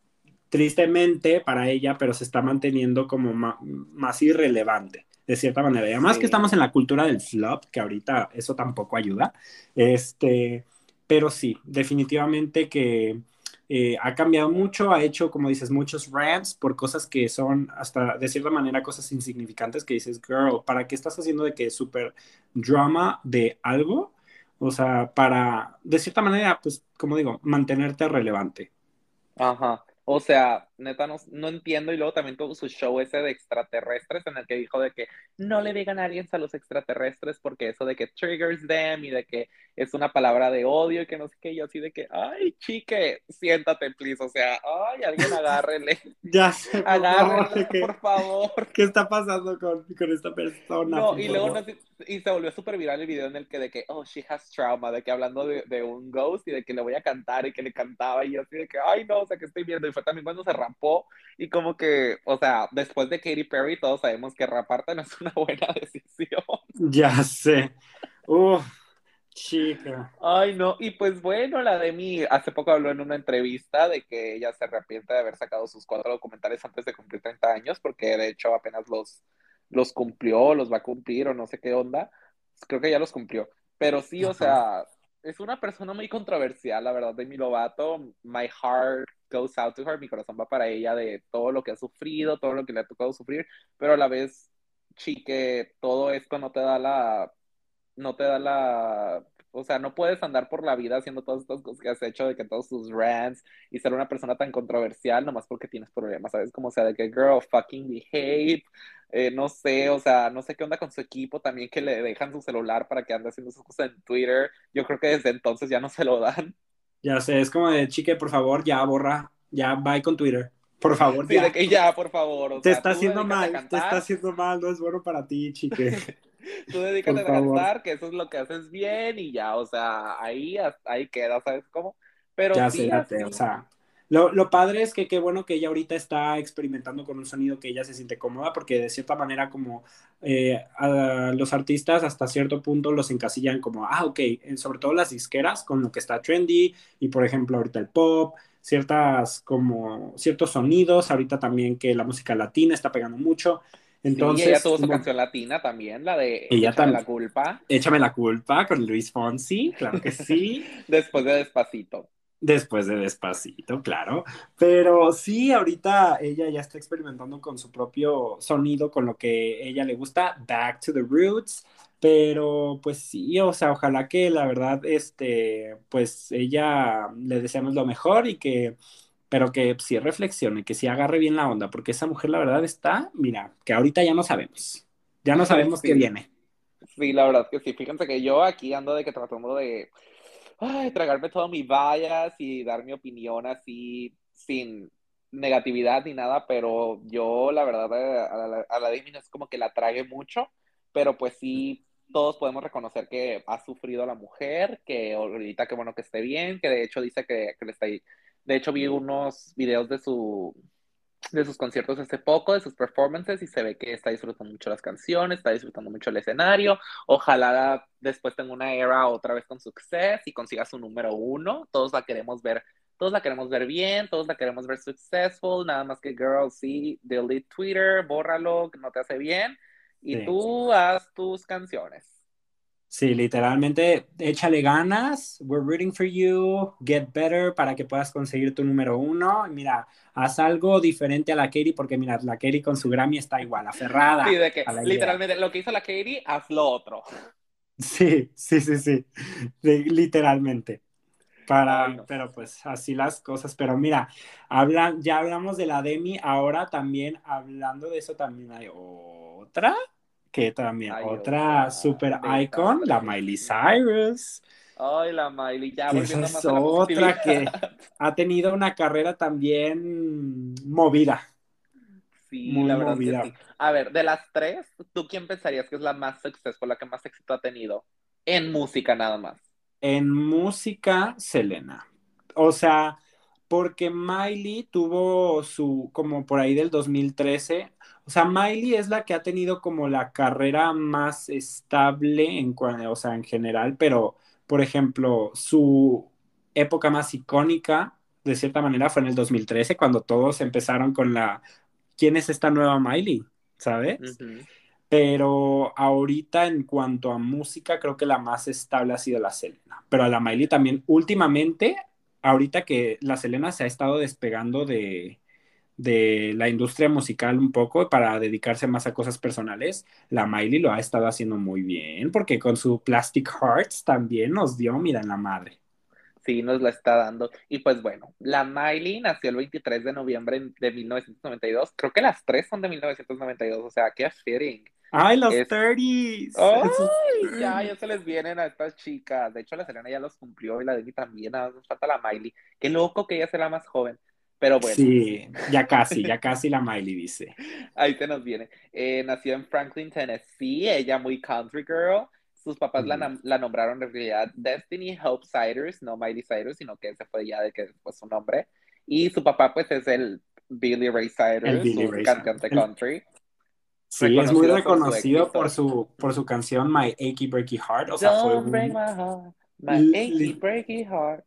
tristemente para ella, pero se está manteniendo como más, irrelevante, de cierta manera. Y además que estamos en la cultura del flop, que ahorita eso tampoco ayuda. Este, pero sí, definitivamente que eh, ha cambiado mucho, ha hecho, como dices, muchos rants por cosas que son hasta de cierta manera cosas insignificantes que dices, girl, ¿para qué estás haciendo de que es súper drama de algo? O sea, para, de cierta manera, pues, como digo, mantenerte relevante. Ajá. O sea, neta, no, no, entiendo. Y luego también tuvo su show ese de extraterrestres en el que dijo de que no le digan a alguien a los extraterrestres porque eso de que triggers them y de que es una palabra de odio y que no sé qué. Y así de que, ay, chique, siéntate, please. O sea, ay, alguien agárrele. ya sé. Agárrele, por favor. ¿Qué está pasando con, con esta persona? No, y luego y se volvió súper viral el video en el que de que, oh, she has trauma, de que hablando de, de, un ghost y de que le voy a cantar y que le cantaba y yo así de que, ay, no, o sea, que estoy viendo. Y fue también cuando se rapó y como que, o sea, después de Katy Perry todos sabemos que raparte no es una buena decisión. Ya sé. Uf, chica. Ay, no, y pues bueno, la de mí hace poco habló en una entrevista de que ella se arrepiente de haber sacado sus cuatro documentales antes de cumplir 30 años, porque de hecho apenas los, los cumplió, los va a cumplir o no sé qué onda. Creo que ya los cumplió. Pero sí, o sea, es una persona muy controversial, la verdad, de mi Lovato. My heart goes out to her, mi corazón va para ella de todo lo que ha sufrido, todo lo que le ha tocado sufrir, pero a la vez, chique, todo esto no te da la, no te da la o sea, no puedes andar por la vida haciendo todas estas cosas que has hecho, de que todos tus rants y ser una persona tan controversial nomás porque tienes problemas, ¿sabes? Como sea, de que girl, fucking behave, eh, no sé, o sea, no sé qué onda con su equipo también que le dejan su celular para que ande haciendo sus cosas en Twitter. Yo creo que desde entonces ya no se lo dan. Ya sé, es como de chique, por favor, ya borra, ya bye con Twitter. Por favor, sí, de que ya, por favor. te está haciendo mal, te está haciendo mal, no es bueno para ti, chique. Tú dedícate a cantar, que eso es lo que haces bien y ya, o sea, ahí, ahí queda, ¿sabes cómo? Pero ya sí, o sea, lo, lo, padre es que qué bueno que ella ahorita está experimentando con un sonido que ella se siente cómoda, porque de cierta manera como eh, a los artistas hasta cierto punto los encasillan como, ah, ok, sobre todo las disqueras con lo que está trendy y por ejemplo ahorita el pop, ciertas como ciertos sonidos, ahorita también que la música latina está pegando mucho. Entonces, ella tuvo su canción latina también, la de ella Échame la culpa. Échame la culpa con Luis Fonsi, claro que sí. Después de Despacito. Después de Despacito, claro. Pero sí, ahorita ella ya está experimentando con su propio sonido, con lo que ella le gusta, Back to the Roots. Pero pues sí, o sea, ojalá que la verdad, este, pues ella le deseamos lo mejor y que pero que sí reflexione, que sí agarre bien la onda, porque esa mujer la verdad está, mira, que ahorita ya no sabemos, ya no sabemos qué viene. Sí, la verdad que sí, fíjense que yo aquí ando de que tratando de tragarme todo mi vallas y dar mi opinión así sin negatividad ni nada, pero yo la verdad a la, a la es como que la trague mucho, pero pues sí, todos podemos reconocer que ha sufrido la mujer, que ahorita que bueno que esté bien, que de hecho dice que, que le está de hecho, vi unos videos de su de sus conciertos hace poco, de sus performances, y se ve que está disfrutando mucho las canciones, está disfrutando mucho el escenario. Ojalá después tenga una era otra vez con success y consiga su número uno. Todos la queremos ver, todos la queremos ver bien, todos la queremos ver successful, nada más que girl, sí, delete Twitter, bórralo, que no te hace bien, y tú haz tus canciones. Sí, literalmente, échale ganas, we're rooting for you, get better para que puedas conseguir tu número uno. Mira, haz algo diferente a la Katie, porque mira, la Katie con su Grammy está igual, aferrada. Sí, de que literalmente lo que hizo la Katie, haz lo otro. Sí, sí, sí, sí, literalmente. Para, pero pues así las cosas. Pero mira, hablan, ya hablamos de la Demi, ahora también hablando de eso también hay otra que también otra super icon, la Miley Cyrus. Ay, la Miley, ya Esa es otra que ha tenido una carrera también movida. Sí, la verdad movida. Que sí. A ver, de las tres, ¿tú quién pensarías que es la más successful, la que más éxito ha tenido? En música nada más. En música, Selena. O sea, porque Miley tuvo su, como por ahí del 2013, o sea, Miley es la que ha tenido como la carrera más estable en, o sea, en general, pero, por ejemplo, su época más icónica, de cierta manera, fue en el 2013, cuando todos empezaron con la, ¿quién es esta nueva Miley? ¿Sabes? Pero ahorita en cuanto a música, creo que la más estable ha sido la Selena. Pero a la Miley también, últimamente, ahorita que la Selena se ha estado despegando de, de la industria musical un poco para dedicarse más a cosas personales, la Miley lo ha estado haciendo muy bien, porque con su Plastic Hearts también nos dio, mira, en la madre. Sí, nos la está dando. Y pues bueno, la Miley nació el 23 de noviembre de 1992. Creo que las tres son de 1992, o sea, qué fitting. ¡Ay, los 30s! ¡Ay! Ya, ya se les vienen a estas chicas. De hecho, la Selena ya los cumplió y la Demi también. Nada nos falta la Miley. Qué loco que ella sea la más joven. Pero bueno. Sí, ya casi, ya casi la Miley dice. Ahí se nos viene. Eh, nació en Franklin, Tennessee, ella muy country girl. Sus papás la, la, nombraron en realidad Destiny Hope Cyrus, no Miley Cyrus, sino que ese fue ya de que fue su nombre. Y su papá, pues, es el Billy Ray Cyrus, cantante country. Sí, es muy reconocido por su, por su canción My Achy Breaky Heart. O sea, fue break my heart, my achy breaky heart.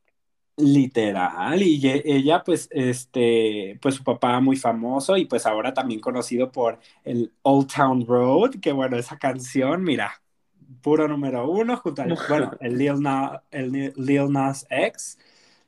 Literal, y ella pues, este, pues su papá muy famoso y pues ahora también conocido por el Old Town Road, que bueno, esa canción, mira, puro número uno junto al, el Lil, Nas, el Lil Nas X,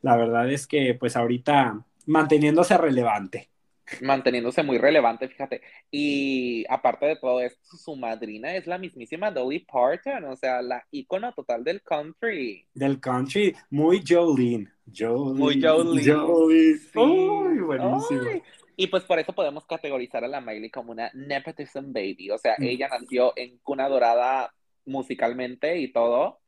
la verdad es que pues ahorita manteniéndose relevante. Manteniéndose muy relevante, fíjate. Y aparte de todo esto, su madrina es la mismísima Dolly Parton, o sea, la ícono total del country. Del country, muy Jolene. Jolene muy Jolene. Jolene. Sí. Uy, buenísimo. Y pues por eso podemos categorizar a la Miley como una nepotism baby. O sea, mm. ella nació en cuna dorada musicalmente y todo.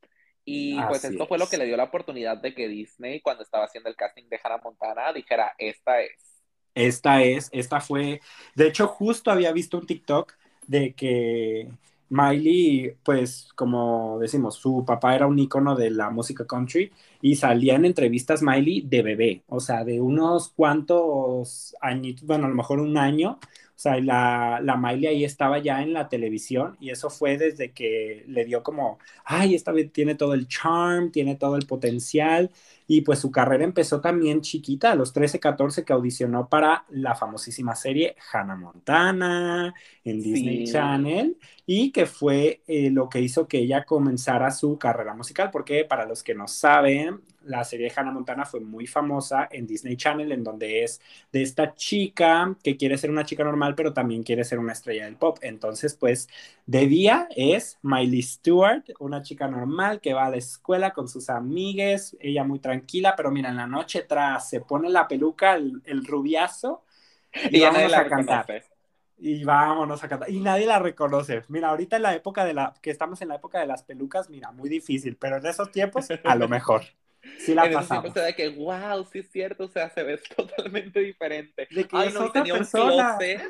Y pues esto fue lo que le dio la oportunidad de que Disney, cuando estaba haciendo el casting de Hannah Montana, dijera, esta es. Esta es, esta fue. De hecho, justo había visto un TikTok de que Miley, pues como decimos, su papá era un icono de la música country y salía en entrevistas Miley de bebé, o sea, de unos cuantos añitos, bueno, a lo mejor un año, o sea, la, la Miley ahí estaba ya en la televisión y eso fue desde que le dio como, ay, esta vez tiene todo el charm, tiene todo el potencial y pues su carrera empezó también chiquita, a los 13, 14 que audicionó para la famosísima serie Hannah Montana en Disney Channel y que fue eh, lo que hizo que ella comenzara su carrera musical, porque para los que no saben, la serie Hannah Montana fue muy famosa en Disney Channel, en donde es de esta chica que quiere ser una chica normal, pero también quiere ser una estrella del pop. Entonces, pues, de día es Miley Stewart, una chica normal que va a la escuela con sus amigues, ella muy tranquila, pero mira, en la noche tras se pone la peluca, el, rubiazo, y, vamos a cantar. Y vámonos a cantar. Y nadie la reconoce. Mira, ahorita en la época de la, que estamos en la época de las pelucas, mira, muy difícil, pero en esos tiempos, a lo mejor. Sí la en pasamos. de que, wow, sí es cierto, o sea, se ve totalmente diferente. De que Ay, no, tenía un closet.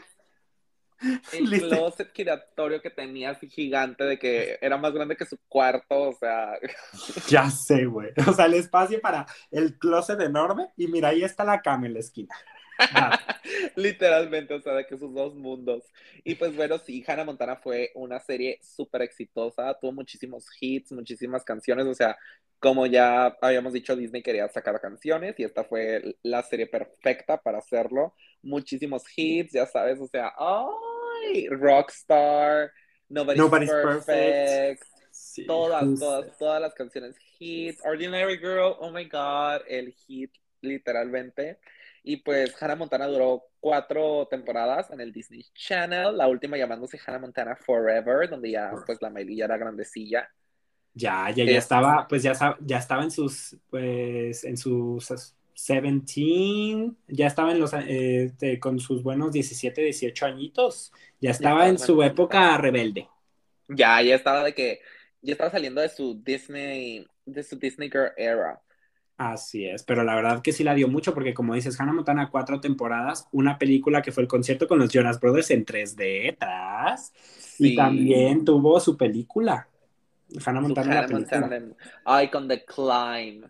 El closet giratorio que tenía así gigante, de que era más grande que su cuarto, o sea. Ya sé, güey. O sea, el espacio para el closet enorme, y mira, ahí está la cama en la esquina. Literalmente, o sea, de que sus dos mundos. Y pues bueno, sí, Hannah Montana fue una serie súper exitosa, tuvo muchísimos hits, muchísimas canciones, o sea, como ya habíamos dicho, Disney quería sacar canciones y esta fue la serie perfecta para hacerlo. Muchísimos hits, ya sabes, o sea, ¡ay! Rockstar, Nobody's, Perfect. todas, todas, todas las canciones hits. Ordinary Girl, oh my god, el hit literalmente. Y pues Hannah Montana duró cuatro temporadas en el Disney Channel, la última llamándose Hannah Montana Forever, donde ya pues la Miley ya era grandecilla. Ya, ya, ya estaba, pues ya, ya estaba en sus, pues en sus 17, ya estaba en los, este, con sus buenos 17, 18 añitos, ya estaba en su época rebelde. Ya, ya estaba de que, ya estaba saliendo de su Disney, de su Disney Girl era. Así es, pero la verdad que sí la dio mucho porque como dices, Hannah Montana cuatro temporadas, una película que fue el concierto con los Jonas Brothers en 3D y también tuvo su película. Hannah Montana, la película. Ay, con The Climb.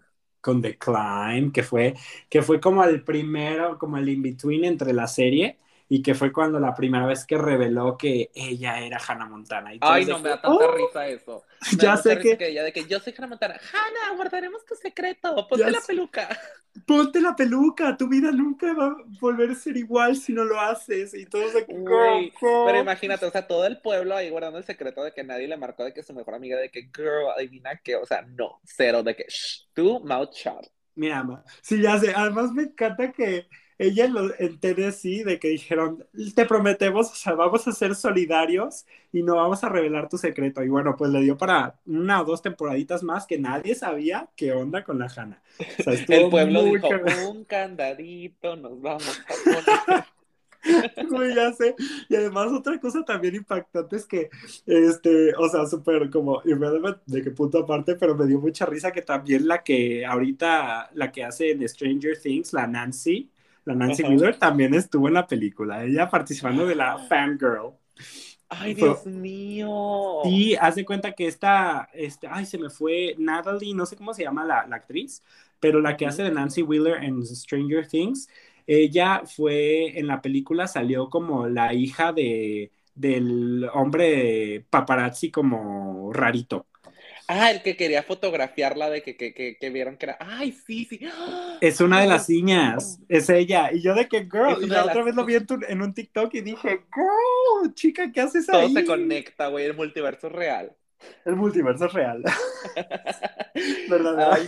Con The Climb, que fue, que fue como el primero, como el in-between entre la serie y que fue cuando la primera vez que reveló que ella era Hannah Montana. Ay, no, me da tanta oh". risa eso. ya sé que... ella de que yo soy Hannah Montana. Hannah, guardaremos tu secreto. Ponte la peluca. Ponte la peluca. Tu vida nunca va a volver a ser igual si no lo haces. Y todo se... Pero imagínate, o sea, todo el pueblo ahí guardando el secreto de que nadie le marcó de que su mejor amiga, de que, girl, adivina que, o sea, no, cero, de que, shh, tu mouth shut. Mira, sí, ya sé. Además me encanta que ella lo, en Tennessee de que dijeron, te prometemos, o sea, vamos a ser solidarios y no vamos a revelar tu secreto. Y bueno, pues le dio para una o dos temporaditas más que nadie sabía qué onda con la Hanna. El pueblo dijo, un candadito, nos vamos a poner. ya sé. Y además otra cosa también impactante es que, este, o sea, súper como, de qué punto aparte, pero me dio mucha risa que también la que ahorita, la que hace de Stranger Things, la Nancy, la Nancy Wheeler también estuvo en la película, ella participando de la fangirl. Ay, Dios mío. Sí, haz de cuenta que esta, este, ay, se me fue Natalie, no sé cómo se llama la, actriz, pero la que hace de Nancy Wheeler en Stranger Things, ella fue en la película, salió como la hija de, del hombre paparazzi como rarito. Ah, el que quería fotografiarla de que, que, que, vieron que era. ¡Ay, sí, sí! Es una de las niñas, es ella. Y yo de que, girl, y la otra vez lo vi en, un TikTok y dije, girl, chica, ¿qué haces ahí? Todo se conecta, güey, el multiverso real. El multiverso real. ¿Verdad?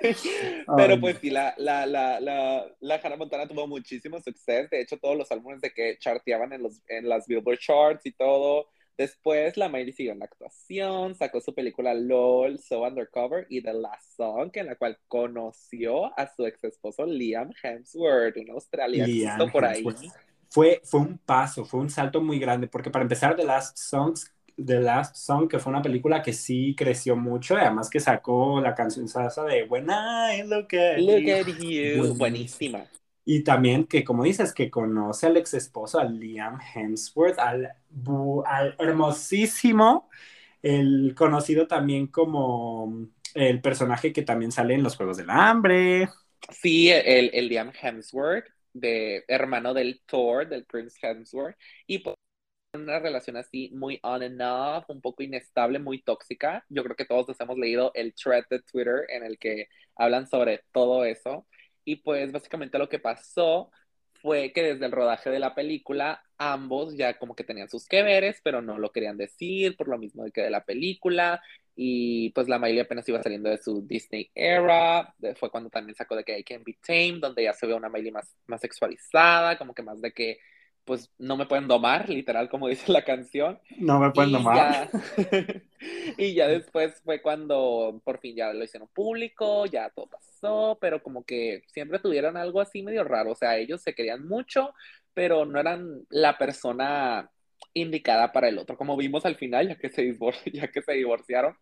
Pero pues sí, la, la, la, la, la Hannah Montana tuvo muchísimo suceso. De hecho, todos los álbumes de que charteaban en, los, en las Billboard Charts y todo. Después la Miley siguió en la actuación, sacó su película LOL, So Undercover y The Last Song, en la cual conoció a su ex esposo Liam Hemsworth, un australiano por ahí. Fue, fue un paso, fue un salto muy grande, porque para empezar, The Last Songs The Last Song, que fue una película que sí creció mucho, además que sacó la canción salsa de When I Look at You. Buenísima. Y también que, como dices, que conoce al ex esposo, al Liam Hemsworth, al, al hermosísimo, el conocido también como el personaje que también sale en los Juegos del Hambre. Sí, el, el Liam Hemsworth, de, hermano del Thor, del Prince Hemsworth, y pues una relación así muy on and off, un poco inestable, muy tóxica. Yo creo que todos nos hemos leído el thread de Twitter en el que hablan sobre todo eso. Y pues básicamente lo que pasó fue que desde el rodaje de la película ambos ya como que tenían sus que veres, pero no lo querían decir por lo mismo de que de la película. Y pues la Miley apenas iba saliendo de su Disney era. Fue cuando también sacó de que I Can Be Tame, donde ya se ve una Miley más, más sexualizada, como que más de que pues no me pueden domar, literal, como dice la canción. No me pueden domar. y ya después fue cuando por fin ya lo hicieron público, ya todo pasó, pero como que siempre tuvieron algo así medio raro, o sea, ellos se querían mucho, pero no eran la persona indicada para el otro, como vimos al final, ya que se, ya que se divorciaron.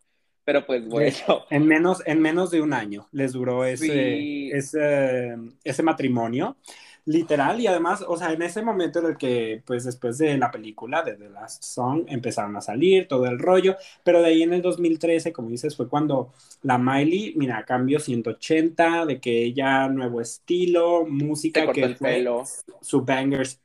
Pero pues bueno. En menos, en menos de un año les duró ese, ese, ese matrimonio literal, y además, o sea, en ese momento en el que, pues después de la película de The Last Song, empezaron a salir todo el rollo, pero de ahí en el 2013, como dices, fue cuando la Miley, mira, cambió 180, de que ella, nuevo estilo, música, que fue su bangers.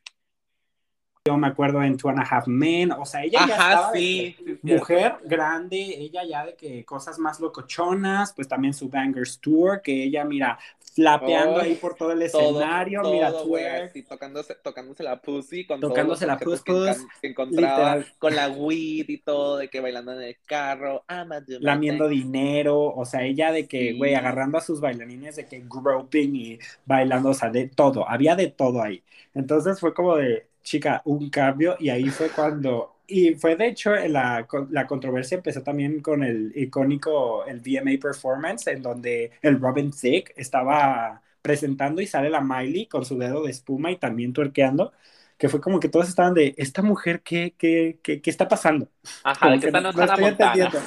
Yo me acuerdo en Two and a Half Men, o sea, ella ya estaba sí, mujer grande, ella ya de que cosas más locochonas, pues también su Bangers Tour, que ella, mira, flapeando ahí por todo el escenario, mira, tocándose, tocándose la pussy, con tocándose la pussy, que, encontraba con la weed y todo, de que bailando en el carro, lamiendo dinero, o sea, ella de que, güey, agarrando a sus bailarines de que groping y bailando, o sea, de todo, había de todo ahí. Entonces fue como de, chica, un cambio y ahí fue cuando, y fue de hecho la, la controversia empezó también con el icónico, el VMA Performance, en donde el Robin Thicke estaba presentando y sale la Miley con su dedo de espuma y también tuerqueando, que fue como que todos estaban de, esta mujer, ¿qué, qué, qué, qué está pasando? Ajá, que, que no, no estoy entendiendo.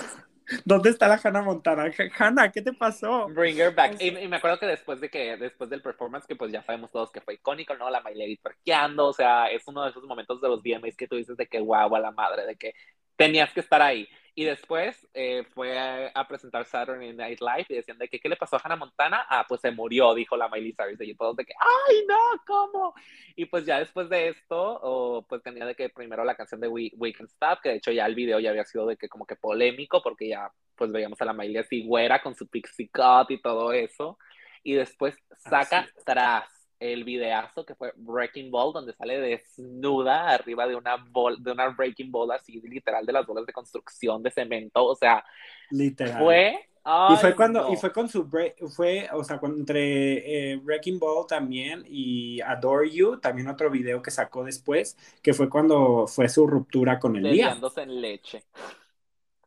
¿Dónde está la Hannah Montana? Hannah, ¿qué te pasó? Bring her back. Y, me acuerdo que después de que, después del performance, que pues ya sabemos todos que fue icónico, ¿no? La Miley parqueando, o sea, es uno de esos momentos de los VMAs que tú dices de que guau, a la madre, de que tenías que estar ahí. Y después eh, fue a, presentar Saturday Night Live y decían de que, ¿qué le pasó a Hannah Montana? Ah, pues se murió, dijo la Miley Cyrus. Y todos de que, ¡ay, no! ¿Cómo? Y pues ya después de esto, pues tenía de que primero la canción de We, We, Can Stop, que de hecho ya el video ya había sido de que como que polémico, porque ya pues veíamos a la Miley así güera con su pixie cut y todo eso. Y después saca tras el videazo que fue Breaking Ball, donde sale desnuda arriba de una bol, de una Breaking Ball así literal de las bolas de construcción de cemento, o sea, literal. Fue y fue cuando, y fue con su fue, o sea, entre eh, Breaking Ball también y Adore You, también otro video que sacó después, que fue cuando fue su ruptura con el día. en leche.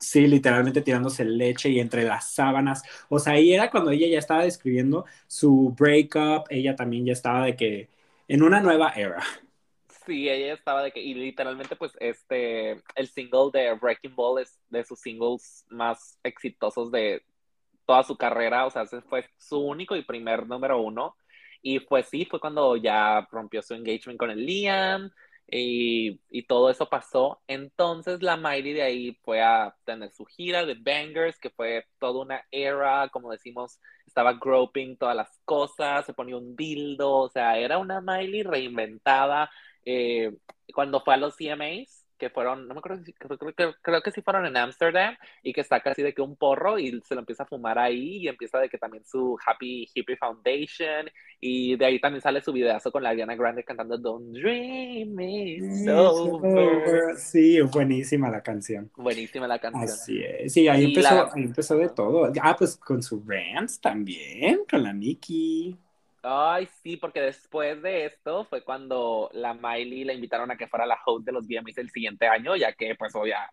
Sí, literalmente tirándose leche y entre las sábanas. O sea, ahí era cuando ella ya estaba describiendo su breakup, ella también ya estaba de que en una nueva era. Sí, ella estaba de que, y literalmente pues este, el single de Breaking Ball es de sus singles más exitosos de toda su carrera, o sea, ese fue su único y primer número uno. Y pues sí, fue cuando ya rompió su engagement con Liam, y, todo eso pasó. Entonces la Miley de ahí fue a tener su gira de Bangers, que fue toda una era, como decimos, estaba groping todas las cosas, se ponía un dildo, o sea, era una Miley reinventada. Eh, cuando fue a los CMAs, que fueron, no me acuerdo, creo, creo, creo, que sí fueron en Amsterdam y que saca así de que un porro y se lo empieza a fumar ahí y empieza de que también su Happy Hippie Foundation y de ahí también sale su videazo con la Ariana Grande cantando Don't Dream It's Over. Sí, buenísima la canción. Buenísima la canción. Así es. Sí, ahí, empezó, ahí empezó de todo. Ah, pues con su Rants también, con la Nicki. Ay, sí, porque después de esto fue cuando la Miley la invitaron a que fuera la host de los VMAs el siguiente año, ya que, pues, obvia,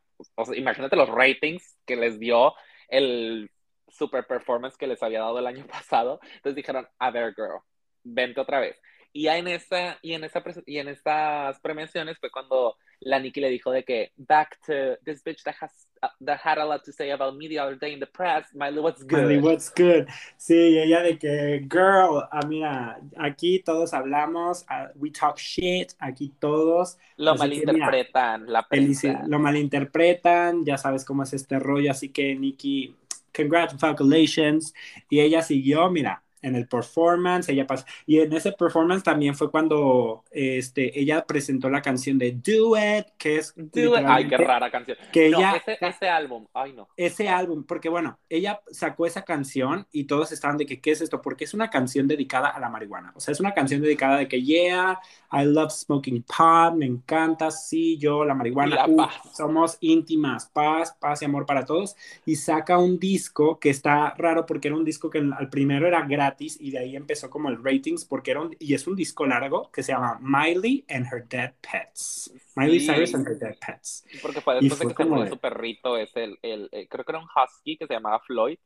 imagínate los ratings que les dio el super performance que les había dado el año pasado. Entonces dijeron, a ver, girl, vente otra vez. Y en, esa, y, en esa, y en estas premiaciones fue cuando la Nicki le dijo de que, back to this bitch that has that had a lot to say about me the other day in the press. Miley, what's good? Miley, what's good? Sí, ella de que, girl, ah, mira, aquí todos hablamos, uh, we talk shit, aquí todos. Lo malinterpretan, la prensa. Lo malinterpretan, ya sabes cómo es este rollo, así que Nikki, congratulations. Y ella siguió, mira, en el performance, ella pasó, y en ese performance también fue cuando este, ella presentó la canción de Do It, que es... Do It. Ay, qué rara canción. Que ella, ese, álbum, ay no. Ese álbum, porque bueno, ella sacó esa canción y todos estaban de que, ¿qué es esto? Porque es una canción dedicada a la marihuana, o sea, es una canción dedicada de que, yeah, I love smoking pot, me encanta, sí, yo, la marihuana, somos íntimas, paz, paz y amor para todos, y saca un disco que está raro porque era un disco que al primero era gratis, y de ahí empezó como el ratings porque era un, y es un disco largo que se llama Miley and Her Dead Pets. Miley Cyrus and Her Dead Pets. Porque fue después de que se murió su perrito, es el, el, creo que era un husky que se llamaba Floyd.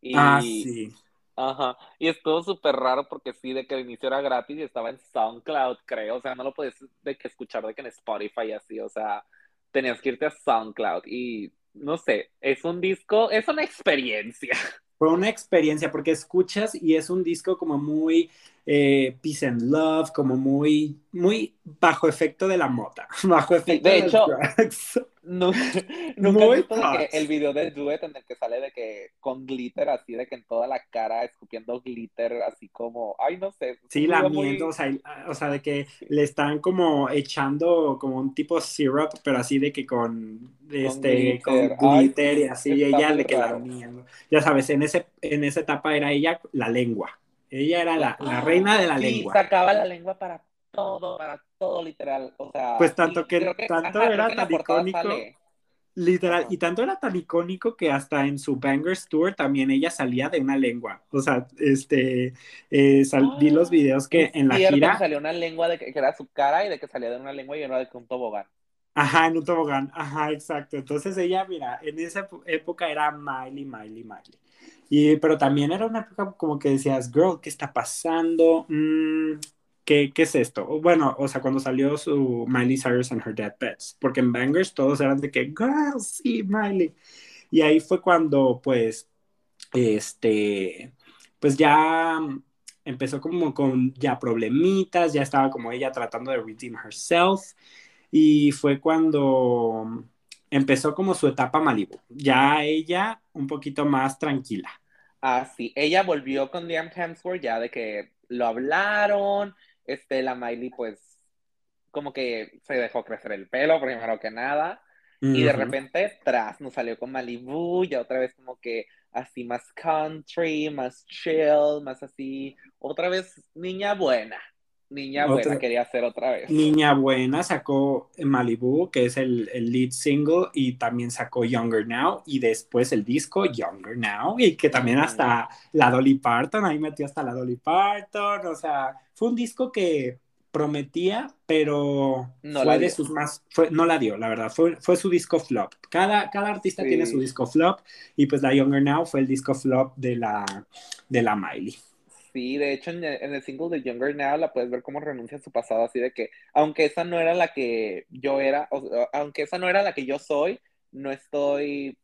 Y, ah, sí. Ajá, y estuvo súper raro porque sí, de que el inicio era gratis y estaba en SoundCloud, creo, o sea, no lo puedes de que escuchar de que en Spotify así, o sea, tenías que irte a SoundCloud y no sé, es un disco, es una experiencia. fue una experiencia porque escuchas y es un disco como muy eh, peace and love, como muy, muy bajo efecto de la mota, bajo efecto de, hecho, no, nunca he visto que el video de Duet en el que sale de que con glitter así, de que en toda la cara escupiendo glitter así como, ay no sé. Sí, lamiendo, o, sea, o sea, de que le están como echando como un tipo syrup, pero así de que con, este, glitter, con glitter y así, y ella le queda lamiendo. Ya sabes, en, ese, en esa etapa era ella la lengua. Ella era la, la reina de la sí, lengua. sacaba la lengua para todo, para todo literal. O sea, pues tanto que, tanto era tan icónico. Literal, y tanto era tan icónico que hasta en su Bangers Tour también ella salía de una lengua. O sea, este, eh, vi los videos que en la gira. salió una lengua de que, era su cara y de que salía de una lengua y era de un tobogán. Ajá, en un tobogán, ajá, exacto. Entonces ella, mira, en esa época era Miley, Miley, Miley. Y, pero también era una época como que decías, girl, ¿qué está pasando? Mm, ¿qué, ¿qué, es esto? Bueno, o sea, cuando salió su Miley Cyrus and Her Dead Pets, porque en Bangers todos eran de que, girl, sí, Miley. Y ahí fue cuando, pues, este, pues ya empezó como con ya problemitas, ya estaba como ella tratando de redeem herself. Y fue cuando empezó como su etapa Malibu. Ya ella un poquito más tranquila. Ah, sí. Ella volvió con Liam Hemsworth ya de que lo hablaron. Este, la Miley, pues, como que se dejó crecer el pelo, primero que nada. Y de repente, tras, nos salió con Malibu, ya otra vez como que así más country, más chill, más así, otra vez niña buena. Niña Buena quería hacer otra vez. Niña Buena sacó Malibu, que es el, el, lead single, y también sacó Younger Now, y después el disco Younger Now, y que también hasta la Dolly Parton, ahí metió hasta la Dolly Parton, o sea, fue un disco que prometía, pero no fue de sus más, fue, no la dio, la verdad, fue, fue su disco flop. Cada, cada artista tiene su disco flop, y pues la Younger Now fue el disco flop de la, de la Miley. Sí, de hecho en el, single de Younger Now la puedes ver cómo renuncia a su pasado, así de que aunque esa no era la que yo era, aunque esa no era la que yo soy, no estoy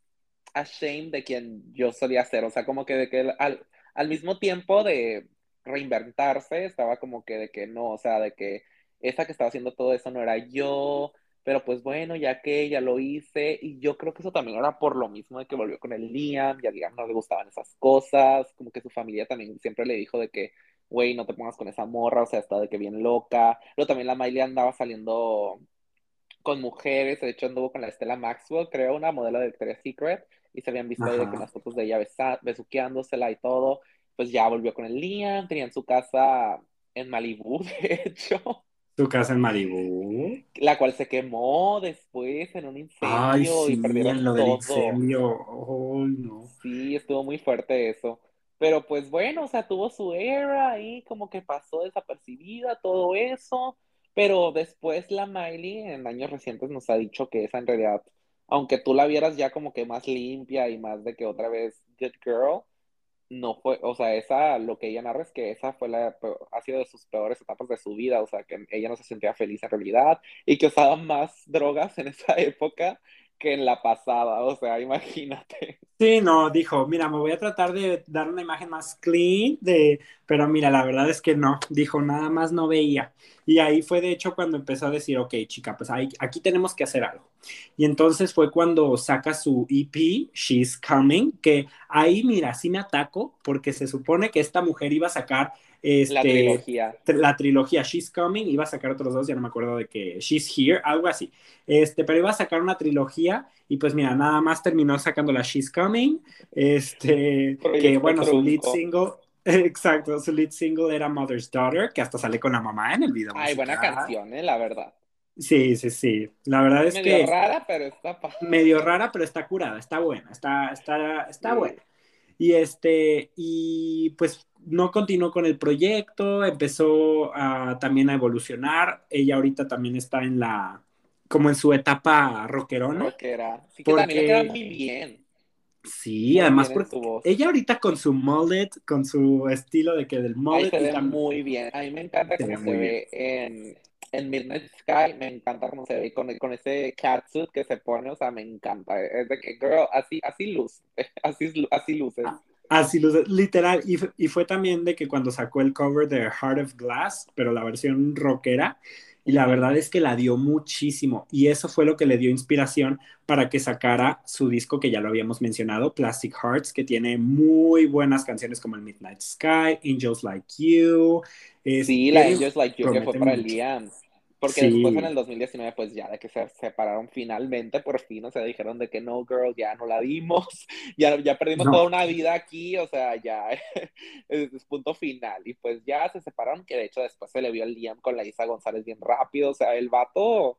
ashamed de quien yo solía ser, o sea, como que de que al, al mismo tiempo de reinventarse, estaba como que de que no, o sea, de que esa que estaba haciendo todo eso no era yo, pero pues bueno, ya que ya lo hice, y yo creo que eso también era por lo mismo de que volvió con el Liam, y a Liam no le gustaban esas cosas, como que su familia también siempre le dijo de que, güey, no te pongas con esa morra, o sea, está de que bien loca. Luego también la Miley andaba saliendo con mujeres, de hecho anduvo con la Estela Maxwell, creo, una modelo de Victoria's Secret, y se habían visto ahí de que las fotos de ella besuqueándosela y todo, pues ya volvió con el Liam, tenían su casa en Malibú, de hecho. ¿Tu casa en Malibú? La cual se quemó después en un incendio y perdieron lo todo. Del incendio. Oh, no. Sí, estuvo muy fuerte eso. Pero pues bueno, o sea, tuvo su era ahí, como que pasó desapercibida todo eso. Pero después la Miley en años recientes nos ha dicho que esa en realidad, aunque tú la vieras ya como que más limpia y más de que otra vez Good Girl, no fue, o sea, esa, lo que ella narra es que esa fue la, ha sido de sus peores etapas de su vida, o sea, que ella no se sentía feliz en realidad y que usaba más drogas en esa época que en la pasada, o sea, imagínate. Sí, no, dijo, mira, me voy a tratar de dar una imagen más clean, de, pero mira, la verdad es que no, dijo, nada más no veía. Y ahí fue de hecho cuando empezó a decir, ok, chica, pues ahí, aquí tenemos que hacer algo. Y entonces fue cuando saca su EP, She's Coming, que ahí, mira, sí me ataco, porque se supone que esta mujer iba a sacar este, la trilogía. La trilogía She's Coming, iba a sacar otros dos, ya no me acuerdo de que She's Here, algo así. Este, pero iba a sacar una trilogía y pues mira, nada más terminó sacando la She's Coming, este, que bueno, su lead single, exacto, su lead single era Mother's Daughter, que hasta sale con la mamá en el video. Ay, buena canción, eh, la verdad. Sí, sí, sí. La verdad es medio que. rara, pero está. Medio rara, pero está curada, está buena, está, está, está buena. Y este, y pues no continuó con el proyecto, empezó a, también a evolucionar. Ella ahorita también está en la, como en su etapa rockerona. Rockera. Sí, que también le queda muy bien. Sí, además porque ella ahorita con su mullet, con su estilo de que del mullet. Ay, se ve muy bien. A mí me encanta cómo se, ve en, en, Midnight Sky, me encanta cómo se ve con, con ese catsuit que se pone, o sea, me encanta. Es de que, girl, así, así luce, así, así luces. Ah, Así, literal, y, y, fue también de que cuando sacó el cover de Heart of Glass, pero la versión rockera, y la verdad es que la dio muchísimo, y eso fue lo que le dio inspiración para que sacara su disco que ya lo habíamos mencionado, Plastic Hearts, que tiene muy buenas canciones como el Midnight Sky, Angels Like You. sí, la Angels Like You que fue para el Liam. Porque después en el 2019, pues ya de que se separaron finalmente, por fin, o sea, dijeron de que no, girl, ya no la dimos, ya, ya perdimos toda una vida aquí, o sea, ya es, punto final. Y pues ya se separaron, que de hecho después se le vio el Liam con la Isa González bien rápido, o sea, el vato...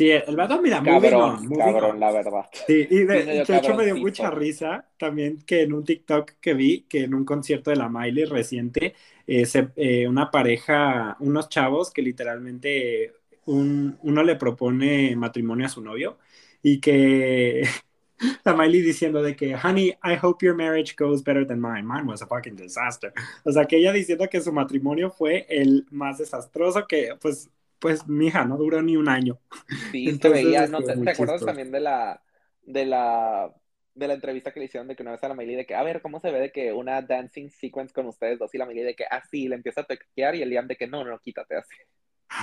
Sí, el vato, mira, cabrón, muy cabrón, la verdad. Sí, y de, hecho me dio mucha risa también que en un TikTok que vi, que en un concierto de la Miley reciente, eh, eh, una pareja, unos chavos que literalmente un, uno le propone matrimonio a su novio y que la Miley diciendo de que, honey, I hope your marriage goes better than mine. Mine was a fucking disaster. O sea, que ella diciendo que su matrimonio fue el más desastroso que, pues, pues, mija, no duró ni un año. Sí, Entonces, veía, no, ¿te, ¿te acuerdas también de la, de la, de la entrevista que le hicieron de que una vez a la Miley de que, a ver, ¿cómo se ve de que una dancing sequence con ustedes dos? Y la Miley de que, así, le empieza a toquear y el Liam de que, no, no, quítate así.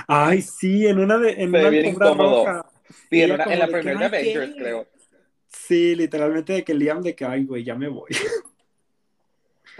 Ay, sí, en una de en se una bien incómodo. Sí, en, una, en la primera de Avengers, creo. Sí, literalmente de que Liam de que, ay, güey, ya me voy.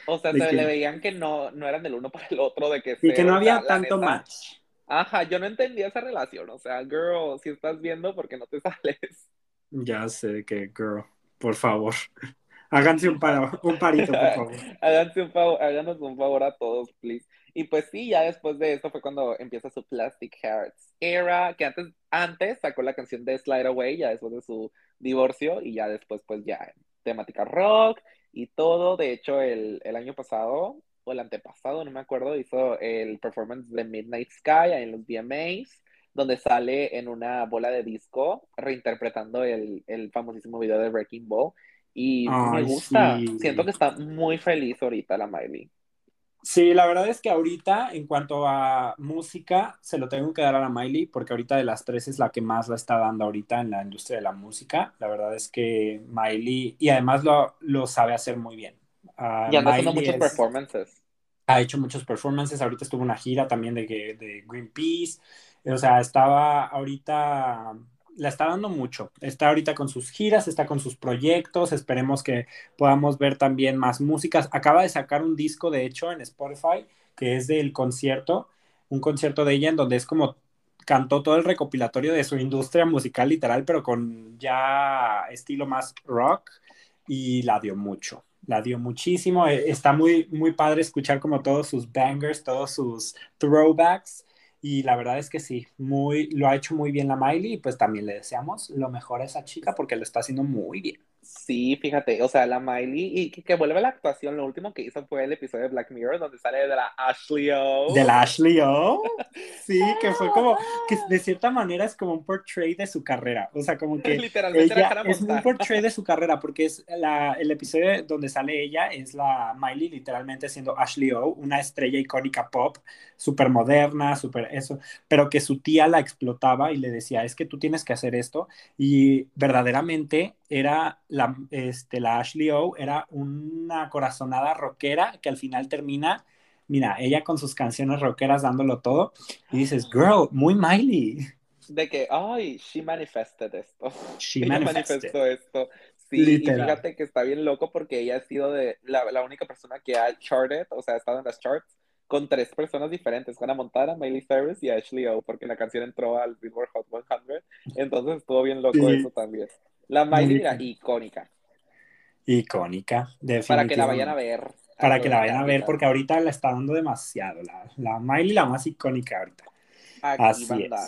O sea, se que... le veían que no, no eran del uno para el otro, de que... Y que no había tanto match. Ajá, yo no entendía esa relación, o sea, girl, si estás viendo, ¿por qué no te sales? Ya sé que, girl, por favor. Háganse un, paro, un parito, por favor. Háganse un favor, háganos un favor a todos, please. Y pues sí, ya después de esto fue cuando empieza su Plastic Hearts era, que antes, antes sacó la canción de Slide Away, ya después de su divorcio, y ya después pues ya temática rock y todo. De hecho, el, el año pasado, o el antepasado, no me acuerdo, hizo el performance de Midnight Sky en los VMAs, donde sale en una bola de disco reinterpretando el, el famosísimo video de Wrecking Ball. Y Ay, me gusta, sí. siento que está muy feliz ahorita la Miley. Sí, la verdad es que ahorita, en cuanto a música, se lo tengo que dar a la Miley, porque ahorita de las tres es la que más la está dando ahorita en la industria de la música. La verdad es que Miley, y además lo, lo sabe hacer muy bien. Uh, ya anda haciendo muchos es, performances. Ha hecho muchos performances, ahorita estuvo una gira también de, de Greenpeace, o sea, estaba ahorita la está dando mucho. Está ahorita con sus giras, está con sus proyectos. Esperemos que podamos ver también más músicas. Acaba de sacar un disco, de hecho, en Spotify, que es del concierto, un concierto de ella en donde es como cantó todo el recopilatorio de su industria musical literal, pero con ya estilo más rock y la dio mucho. La dio muchísimo. Eh, está muy, muy padre escuchar como todos sus bangers, todos sus throwbacks. Y la verdad es que sí, muy, lo ha hecho muy bien la Miley y pues también le deseamos lo mejor a esa chica porque lo está haciendo muy bien. Sí, fíjate, o sea, la Miley y que, que, vuelve a la actuación, lo último que hizo fue el episodio de Black Mirror donde sale de la Ashley O. De la Ashley O. Sí, que fue como, que de cierta manera es como un portrait de su carrera, o sea, como que Literalmente ella es un portrait de su carrera porque es la, el episodio donde sale ella es la Miley literalmente siendo Ashley O, una estrella icónica pop, súper moderna, súper eso, pero que su tía la explotaba y le decía, es que tú tienes que hacer esto y verdaderamente era la, este, la Ashley O, era una corazonada rockera que al final termina, mira, ella con sus canciones rockeras dándolo todo, y dices, girl, muy Miley. De que, ay, she manifested esto. She manifestó esto. Sí, y fíjate que está bien loco porque ella ha sido de la, la única persona que ha charted, o sea, ha estado en las charts con tres personas diferentes, Hannah Montana, Miley Cyrus y Ashley O, porque la canción entró al Billboard Hot 100, entonces estuvo bien loco eso también. La Miley icónica. Icónica, definitivamente. Para que la vayan a ver. Para que la vayan a ver, porque ahorita la está dando demasiado. La, la Miley, la más icónica ahorita. Aquí Así andar,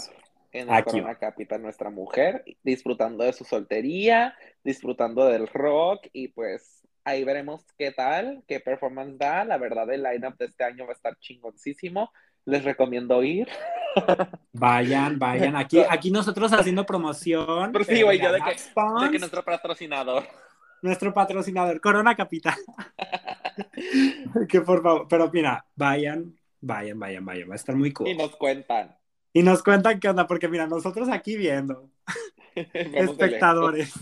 en el Corona Capital, nuestra mujer, disfrutando de su soltería, disfrutando del rock, y pues ahí veremos qué tal, qué performance da. La verdad, el lineup de este año va a estar chingoncísimo. Les recomiendo ir. Vayan, vayan. Aquí, aquí nosotros haciendo promoción. Pero sí, güey, yo de que, de que nuestro patrocinador nuestro patrocinador, Corona Capital. que por favor, pero mira, vayan, vayan, vayan, vayan, va a estar muy cool. Y nos cuentan. Y nos cuentan qué onda, porque mira, nosotros aquí viendo, espectadores.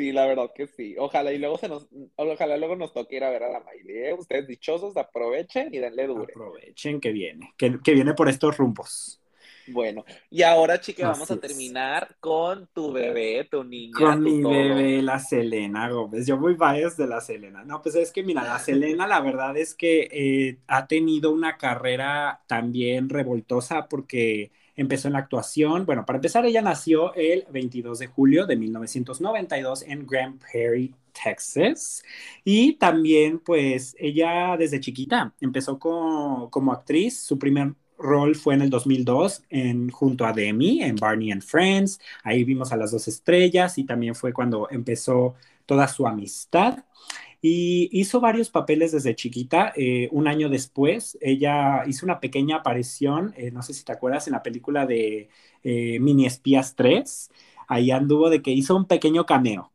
Sí, la verdad que sí. Ojalá y luego se nos, ojalá luego nos toque ir a ver a la Miley. ¿eh? Ustedes dichosos, aprovechen y denle duro. Aprovechen que viene, que, que viene por estos rumbos. Bueno, y ahora, chica, vamos a terminar con tu bebé, tu niña. Con mi bebé, la Selena Gómez. Yo voy bias de la Selena. No, pues es que, mira, la Selena, la verdad es que eh, ha tenido una carrera también revoltosa porque empezó en la actuación. Bueno, para empezar, ella nació el 22 de julio de 1992 en Grand Prairie, Texas. Y también, pues, ella desde chiquita empezó como, como actriz. Su primer rol fue en el 2002 en, junto a Demi en Barney and Friends. Ahí vimos a las dos estrellas y también fue cuando empezó toda su amistad. Y hizo varios papeles desde chiquita. Eh, un año después, ella hizo una pequeña aparición, eh, no sé si te acuerdas, en la película de eh, Mini Espías 3. Ahí anduvo de que hizo un pequeño cameo.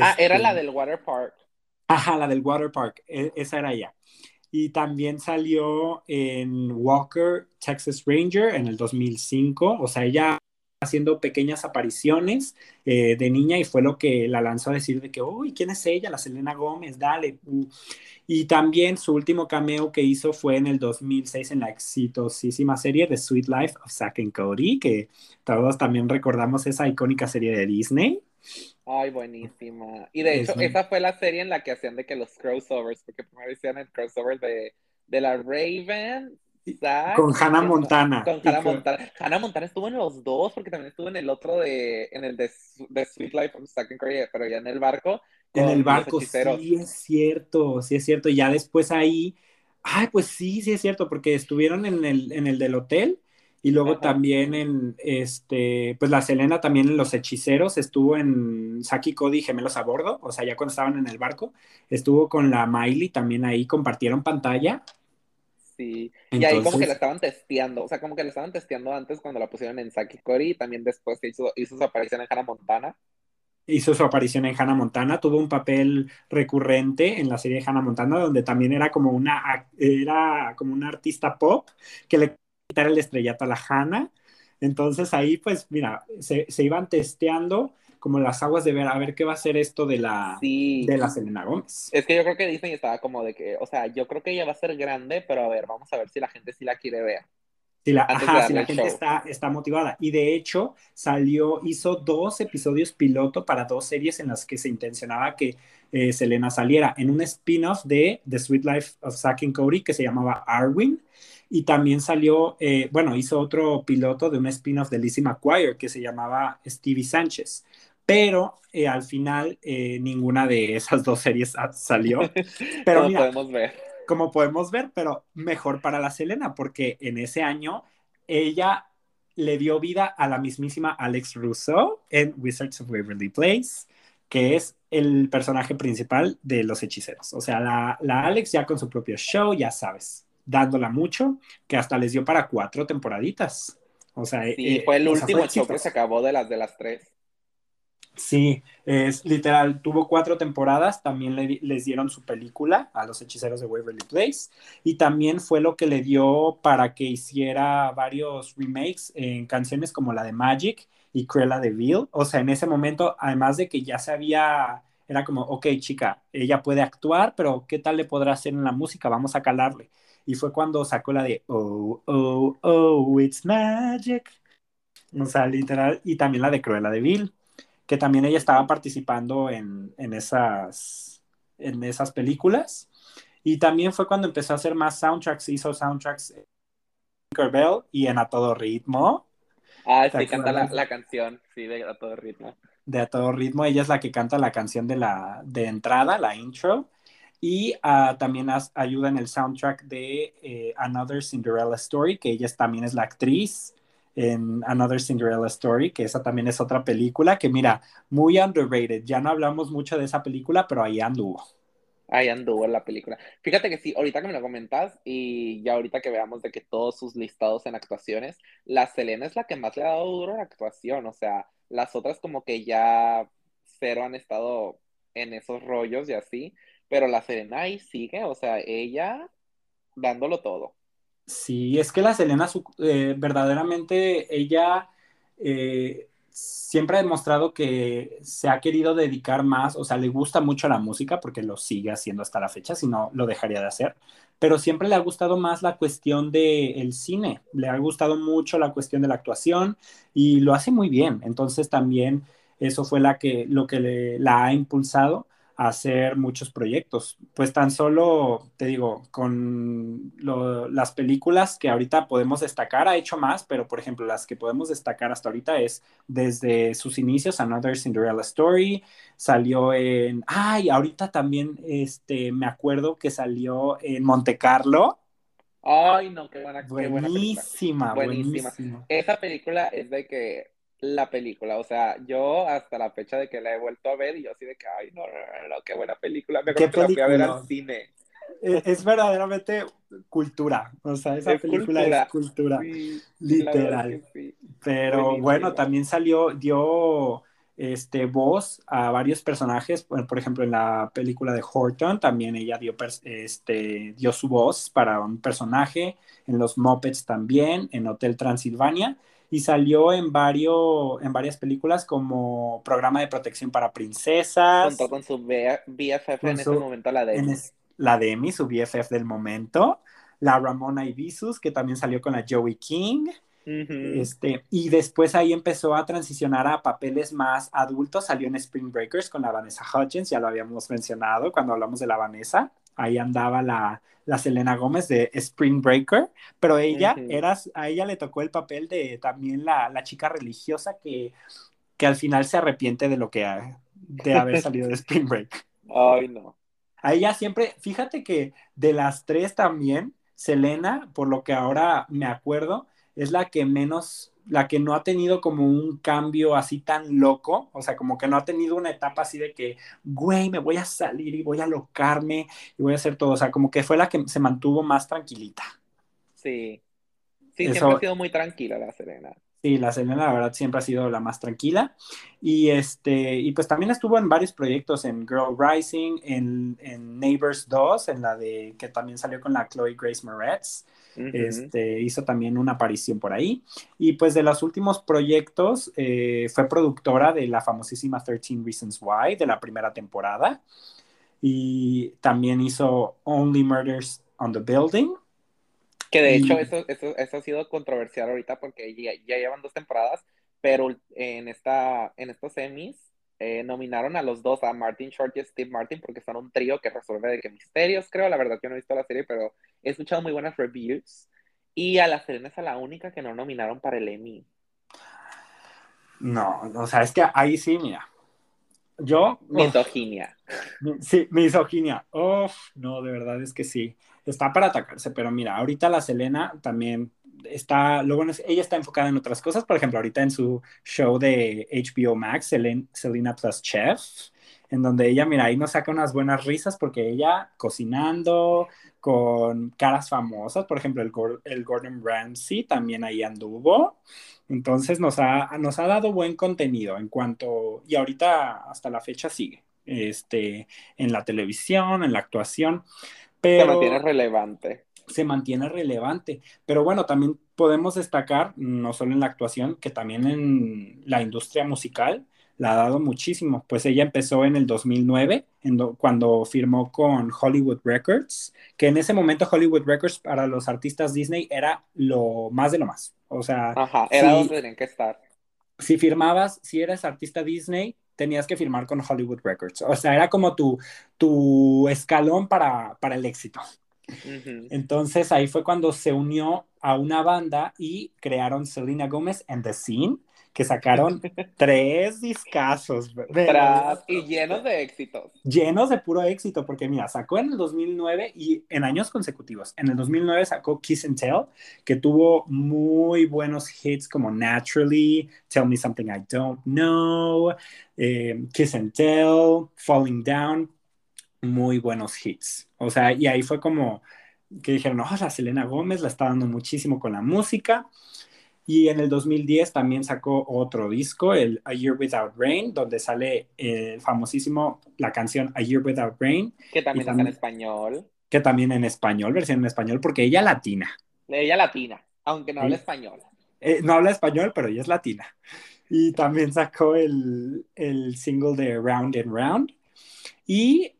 ah, era la este, del Water Park. Ajá, la del Water Park. E, esa era ella y también salió en Walker, Texas Ranger en el 2005, o sea, ella haciendo pequeñas apariciones eh, de niña y fue lo que la lanzó a decir de que, uy, ¿quién es ella? La Selena Gómez, dale. Y también su último cameo que hizo fue en el 2006 en la exitosísima serie The Sweet Life of Zack and Cody, que todos también recordamos esa icónica serie de Disney. Ay, buenísima. Y de hecho, esa fue la serie en la que hacían de que los crossovers, porque primero hacían el crossover de, de la Raven. Con Hannah Montana. Con Hannah Montana. Hannah Montana estuvo en los dos, porque también estuvo en el otro de, en el de, Sweet Life of Second Korea, pero ya en el barco. En el barco, sí es cierto, sí es cierto. Ya después ahí, ay, pues sí, sí es cierto, porque estuvieron en el, en el del hotel y luego también en, este, pues la Selena también en Los Hechiceros, estuvo en Saki Cody Gemelos a Bordo, o sea, ya cuando estaban en el barco, estuvo con la Miley también ahí, compartieron pantalla. Sí, y ahí como que la estaban testeando, o sea, como que la estaban testeando antes cuando la pusieron en Saki Cody y también después hizo, hizo su aparición en Hannah Montana. Hizo su aparición en Hannah Montana, tuvo un papel recurrente en la serie de Hannah Montana, donde también era como una, era como una artista pop que le quitar el estrellato a la Hannah. Entonces ahí, pues, mira, se, se, iban testeando como las aguas de ver a ver qué va a ser esto de la, de la Selena Gómez. Es que yo creo que Disney estaba como de que, o sea, yo creo que ella va a ser grande, pero a ver, vamos a ver si la gente sí la quiere ver. Si la, ajá, si la gente está, está, motivada. Y de hecho, salió, hizo dos episodios piloto para dos series en las que se intencionaba que eh, Selena saliera. En un spin-off de The Sweet Life of Zack and Cody que se llamaba Arwin. Y también salió, eh, bueno, hizo otro piloto de un spin-off de Lizzie McGuire que se llamaba Stevie Sánchez. Pero eh, al final ninguna de esas dos series salió. Pero Como podemos ver como podemos ver, pero mejor para la Selena, porque en ese año ella le dio vida a la mismísima Alex Russo en Wizards of Waverly Place, que es el personaje principal de los hechiceros. O sea, la, la Alex ya con su propio show, ya sabes, dándola mucho, que hasta les dio para cuatro temporaditas. O sea, sí, eh, fue el último show que se acabó de las de las tres. Sí, es literal, tuvo cuatro temporadas, también les dieron su película a los hechiceros de Waverly Place y también fue lo que le dio para que hiciera varios remakes en canciones como la de Magic y Cruella de Vil. O sea, en ese momento, además de que ya se había, era como, ok, chica, ella puede actuar, pero ¿qué tal le podrá hacer en la música? Vamos a calarle. Y fue cuando sacó la de Oh, oh, oh, it's magic. O sea, literal, y también la de Cruella de Vil que también ella estaba participando en, esas, en esas películas. Y también fue cuando empezó a hacer más soundtracks, hizo soundtracks en Bell y en A Todo Ritmo. Ah, sí, canta la, canción, sí, de A Todo Ritmo. De A Todo Ritmo, ella es la que canta la canción de, la, de entrada, la intro. Y ah, también ayuda en el soundtrack de eh, Another Cinderella Story, que ella también es la actriz en Another Cinderella Story, que esa también es otra película que mira, muy underrated. Ya no hablamos mucho de esa película, pero ahí anduvo. Ahí anduvo la película. Fíjate que sí, ahorita que me lo comentas y ya ahorita que veamos de que todos sus listados en actuaciones, la Selena es la que más le ha dado duro a la actuación, o sea, las otras como que ya cero han estado en esos rollos y así, pero la Selena ahí sigue, o sea, ella dándolo todo. Sí, es que la Selena, eh, verdaderamente, ella eh, siempre ha demostrado que se ha querido dedicar más, o sea, le gusta mucho la música porque lo sigue haciendo hasta la fecha, si no lo dejaría de hacer, pero siempre le ha gustado más la cuestión del cine, le ha gustado mucho la cuestión de la actuación y lo hace muy bien, entonces también eso fue la que, lo que la ha impulsado hacer muchos proyectos. Pues tan solo, te digo, con las películas que ahorita podemos destacar, ha hecho más, pero por ejemplo, las que podemos destacar hasta ahorita es desde sus inicios, Another Cinderella Story, salió en, ay, ahorita también, este, me acuerdo que salió en Monte Carlo. Ay, no, qué buena, buenísima, buenísima. Esa película es de que la película. O sea, yo hasta la fecha de que la he vuelto a ver y yo así de que, ay, no, no, no, qué buena película. Me acuerdo que la fui a ver al cine. E, es, verdaderamente cultura, o sea, esa película es cultura, literal. Pero bueno, también salió, dio este, voz a varios personajes, por ejemplo, en la película de Horton también ella dio, este, dio su voz para un personaje, en los Muppets también, en Hotel Transilvania, y salió en, varios, en varias películas como Programa de Protección para Princesas. Contó con su BFF en ese momento, la Demi. la Demi, su BFF del momento. La Ramona Ibisus, que también salió con la Joey King. este, y después ahí empezó a transicionar a papeles más adultos. Salió en Spring Breakers con la Vanessa Hudgens, ya lo habíamos mencionado cuando hablamos de la Vanessa. Ahí andaba la, la Selena Gómez de Spring Breaker, pero ella era, a ella le tocó el papel de también la, chica religiosa que, que al final se arrepiente de lo que ha, de haber salido de Spring Break. Ay, no. A ella siempre, fíjate que de las tres también, Selena, por lo que ahora me acuerdo, es la que menos la que no ha tenido como un cambio así tan loco, o sea, como que no ha tenido una etapa así de que, güey, me voy a salir y voy a locarme y voy a hacer todo, o sea, como que fue la que se mantuvo más tranquilita. Sí, sí, siempre ha sido muy tranquila la Serena. Sí, la Selena, la verdad, siempre ha sido la más tranquila. Y este, y pues también estuvo en varios proyectos, en Girl Rising, en, en Neighbors 2, en la de que también salió con la Chloe Grace Moretz. Este, hizo también una aparición por ahí. Y pues de los últimos proyectos, eh, fue productora de la famosísima 13 Reasons Why, de la primera temporada. Y también hizo Only Murders on the Building, Que de hecho eso, eso, eso, ha sido controversial ahorita porque ya, ya, llevan dos temporadas, pero en, esta, en estos semis eh, nominaron a los dos, a Martin Short y Steve Martin, porque son un trío que resuelve de que misterios, creo. La verdad que no he visto la serie, pero he escuchado muy buenas reviews. Y a la Serena es a la única que no nominaron para el Emmy. No, o sea, es que ahí sí, mira. Yo. Misoginia. Sí, misoginia. Uf, no, de verdad es que sí. Está para atacarse, pero mira, ahorita la Selena también está, lo bueno es, ella está enfocada en otras cosas, por ejemplo, ahorita en su show de HBO Max, Selena Plus Chef, en donde ella, mira, ahí nos saca unas buenas risas porque ella cocinando con caras famosas, por ejemplo, el, el Gordon Ramsay también ahí anduvo. Entonces nos ha, nos ha dado buen contenido en cuanto, y ahorita hasta la fecha sigue, este, en la televisión, en la actuación. Pero, se mantiene relevante. Se mantiene relevante. Pero bueno, también podemos destacar, no solo en la actuación, que también en la industria musical la ha dado muchísimo. Pues ella empezó en el 2009, cuando firmó con Hollywood Records, que en ese momento Hollywood Records para los artistas Disney era lo más de lo más. O sea, era donde tenían que estar. Si firmabas, si eras artista Disney, tenías que firmar con Hollywood Records. O sea, era como tu, tu escalón para, para el éxito. Entonces ahí fue cuando se unió a una banda y crearon Selena Gomez and The Scene, que sacaron tres discazos. y llenos de éxitos. Llenos de puro éxito, porque mira, sacó en el 2009 y en años consecutivos. En el 2009 sacó Kiss and Tell, que tuvo muy buenos hits como Naturally, Tell Me Something I Don't Know, eh, Kiss and Tell, Falling Down, muy buenos hits. O sea, y ahí fue como que dijeron, oh, la Selena Gómez la está dando muchísimo con la música. Y en el 2010 también sacó otro disco, el A Year Without Rain, donde sale el famosísimo la canción A Year Without Rain. Que también está en español. Que también en español, versión en español, porque ella latina. Ella latina, aunque no habla español. Eh, no habla español, pero ella es latina. Y también sacó el, el single de Round and Round. Y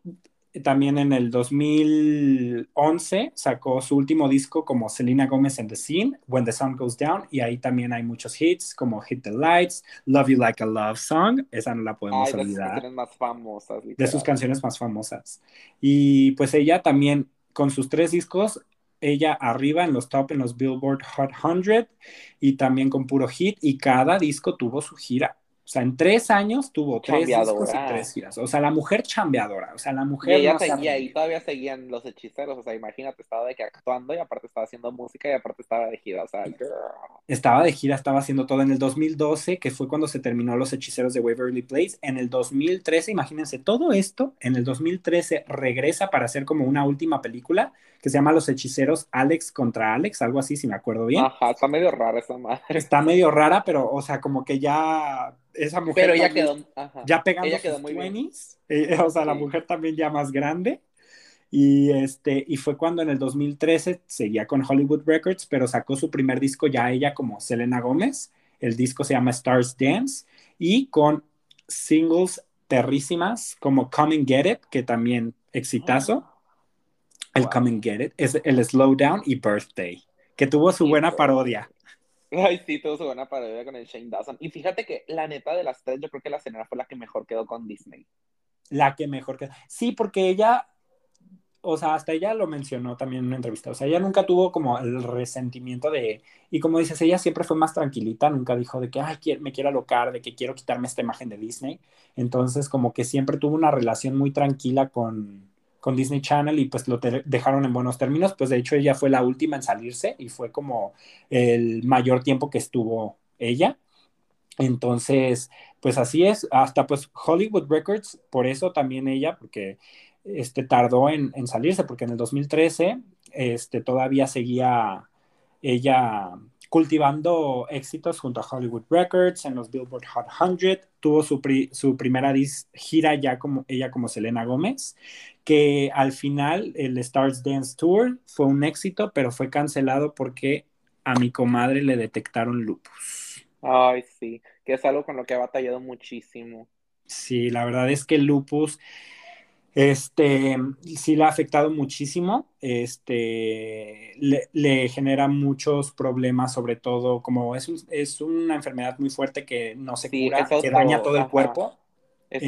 también en el 2011 sacó su último disco como Selena Gomez and the Scene, When the Sun Goes Down, y ahí también hay muchos hits como Hit the Lights, Love You Like a Love Song, esa no la podemos olvidar. De sus canciones más famosas. De sus canciones más famosas. Y pues ella también, con sus tres discos, ella arriba en los top en los Billboard Hot 100 y también con puro hit y cada disco tuvo su gira. O sea, en tres años tuvo tres discos y tres giras. O sea, la mujer chambeadora. O sea, la mujer. Y ella seguía, y todavía seguían los hechiceros. O sea, imagínate, estaba de que actuando y aparte estaba haciendo música y aparte estaba de gira. O sea, Estaba de gira, estaba haciendo todo. En el 2012, que fue cuando se terminó Los Hechiceros de Waverly Place. En el 2013, imagínense, todo esto, en el 2013 regresa para hacer como una última película que se llama Los Hechiceros Alex contra Alex, algo así, si me acuerdo bien. Ajá, está medio rara esa madre. Está medio rara, pero, o sea, como que ya esa mujer. Pero ella quedó. Ya pegando ella quedó muy 20 eh, o sea, la mujer también ya más grande. Y, este, y fue cuando en el 2013 seguía con Hollywood Records, pero sacó su primer disco ya ella como Selena Gómez. El disco se llama Stars Dance y con singles terrísimas como Come and Get It, que también exitazo. El Come and Get It es el Slow Down y Birthday, que tuvo su buena parodia. Ay, sí, tuvo su buena parodia con el Shane Dawson. Y fíjate que la neta de las tres, yo creo que la Selena fue la que mejor quedó con Disney. La que mejor quedó. Sí, porque ella, o sea, hasta ella lo mencionó también en una entrevista. O sea, ella nunca tuvo como el resentimiento de. Y como dices, ella siempre fue más tranquilita, nunca dijo de que, ay, me quiero alocar, de que quiero quitarme esta imagen de Disney. Entonces, como que siempre tuvo una relación muy tranquila con con Disney Channel y pues lo dejaron en buenos términos, pues de hecho ella fue la última en salirse y fue como el mayor tiempo que estuvo ella. Entonces, pues así es, hasta pues Hollywood Records, por eso también ella, porque este, tardó en, en salirse, porque en el 2013 este, todavía seguía ella cultivando éxitos junto a Hollywood Records en los Billboard Hot 100. Tuvo su, su primera gira ya como ella como Selena Gómez, que al final el Stars Dance Tour fue un éxito, pero fue cancelado porque a mi comadre le detectaron lupus. Ay, sí, que es algo con lo que ha batallado muchísimo. Sí, la verdad es que el lupus este, sí le ha afectado muchísimo, este, le, genera muchos problemas, sobre todo como es, es una enfermedad muy fuerte que no se cura, que daña todo el cuerpo. Es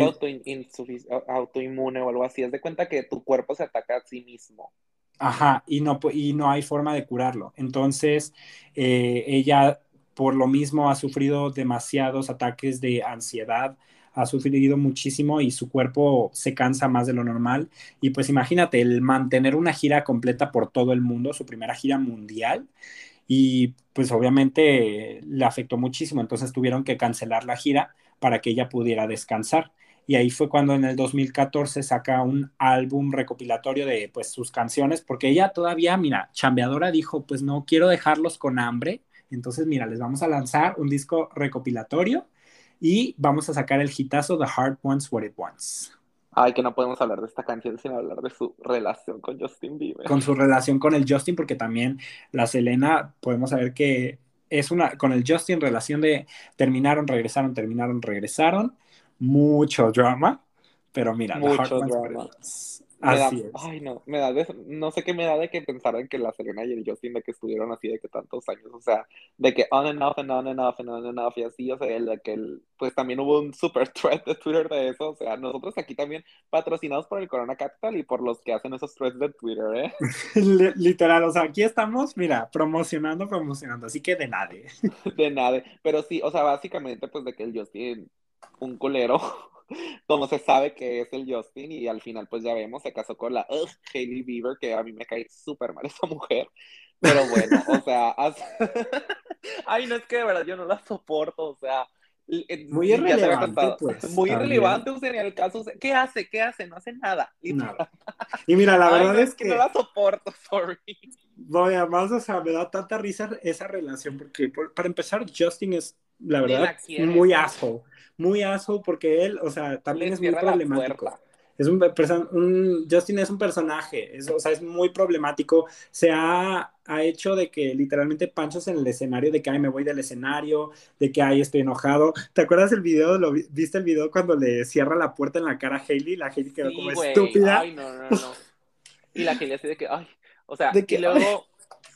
autoinmune o algo así, es de cuenta que tu cuerpo se ataca a sí mismo. Ajá, y no, y no hay forma de curarlo. Entonces, eh, ella por lo mismo ha sufrido demasiados ataques de ansiedad, ha sufrido muchísimo y su cuerpo se cansa más de lo normal. Y pues imagínate, el mantener una gira completa por todo el mundo, su primera gira mundial, y pues obviamente le afectó muchísimo, entonces tuvieron que cancelar la gira para que ella pudiera descansar. Y ahí fue cuando en el 2014 saca un álbum recopilatorio de pues sus canciones, porque ella todavía, mira, chambeadora dijo, pues no quiero dejarlos con hambre, entonces mira, les vamos a lanzar un disco recopilatorio y vamos a sacar el hitazo The Heart Wants What It Wants. Ay, que no podemos hablar de esta canción sin hablar de su relación con Justin Bieber. Con su relación con el Justin, porque también la Selena, podemos saber que es una, con el Justin, relación de terminaron, regresaron, terminaron, regresaron. Mucho drama, pero mira, Mucho drama. Así es. Ay, no, me da no sé qué me da de que pensar en que la Selena y el Justin de que estuvieron así de que tantos años, o sea, de que on and off and on and off and on and off y así, o sea, el, de que el, pues también hubo un super thread de Twitter de eso, o sea, nosotros aquí también patrocinados por el Corona Capital y por los que hacen esos threads de Twitter, ¿eh? Literal, o sea, aquí estamos, mira, promocionando, promocionando, así que de nada. de nada, pero sí, o sea, básicamente pues de que el Justin, un culero como se sabe que es el Justin y al final pues ya vemos, se casó con la Hailey Bieber, que a mí me cae súper mal esa mujer. Pero bueno, o sea, ay, no es que de verdad yo no la soporto, o sea, muy irrelevante, pues. Muy irrelevante, o sea, en el caso, ¿qué hace? ¿Qué hace? No hace nada. Y, y mira, la verdad es, que, no la soporto, sorry. Voy, además, o sea, me da tanta risa esa relación, porque para empezar, Justin es, la verdad, muy asco muy asco porque él, o sea, también es muy problemático. Es un, un, Justin es un personaje, es, o sea, es muy problemático. Se ha, ha, hecho de que literalmente panchos en el escenario, de que ay, me voy del escenario, de que ay, estoy enojado. ¿Te acuerdas el video? ¿Lo, ¿Viste el video cuando le cierra la puerta en la cara a Hailey? La Hailey quedó como estúpida. Ay, no, no, no. Y la Hailey así de que, ay, o sea, de que, y luego,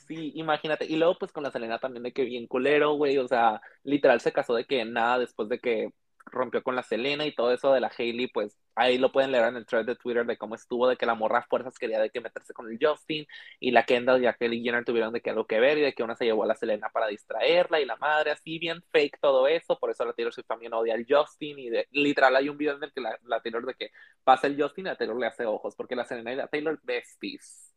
sí, imagínate. Y luego, pues con la Selena también de que bien culero, güey, o sea, literal se casó de que nada después de que rompió con la Selena y todo eso de la Hailey, pues ahí lo pueden leer en el thread de Twitter de cómo estuvo, de que la morra fuerzas quería de que meterse con el Justin y la Kendall y a Kelly Jenner tuvieron de que algo que ver y de que una se llevó a la Selena para distraerla y la madre, así bien fake todo eso, por eso la Taylor Swift también odia al Justin y de, literal hay un video en el que la, la Taylor de que pasa el Justin y a Taylor le hace ojos, porque la Selena y la Taylor besties.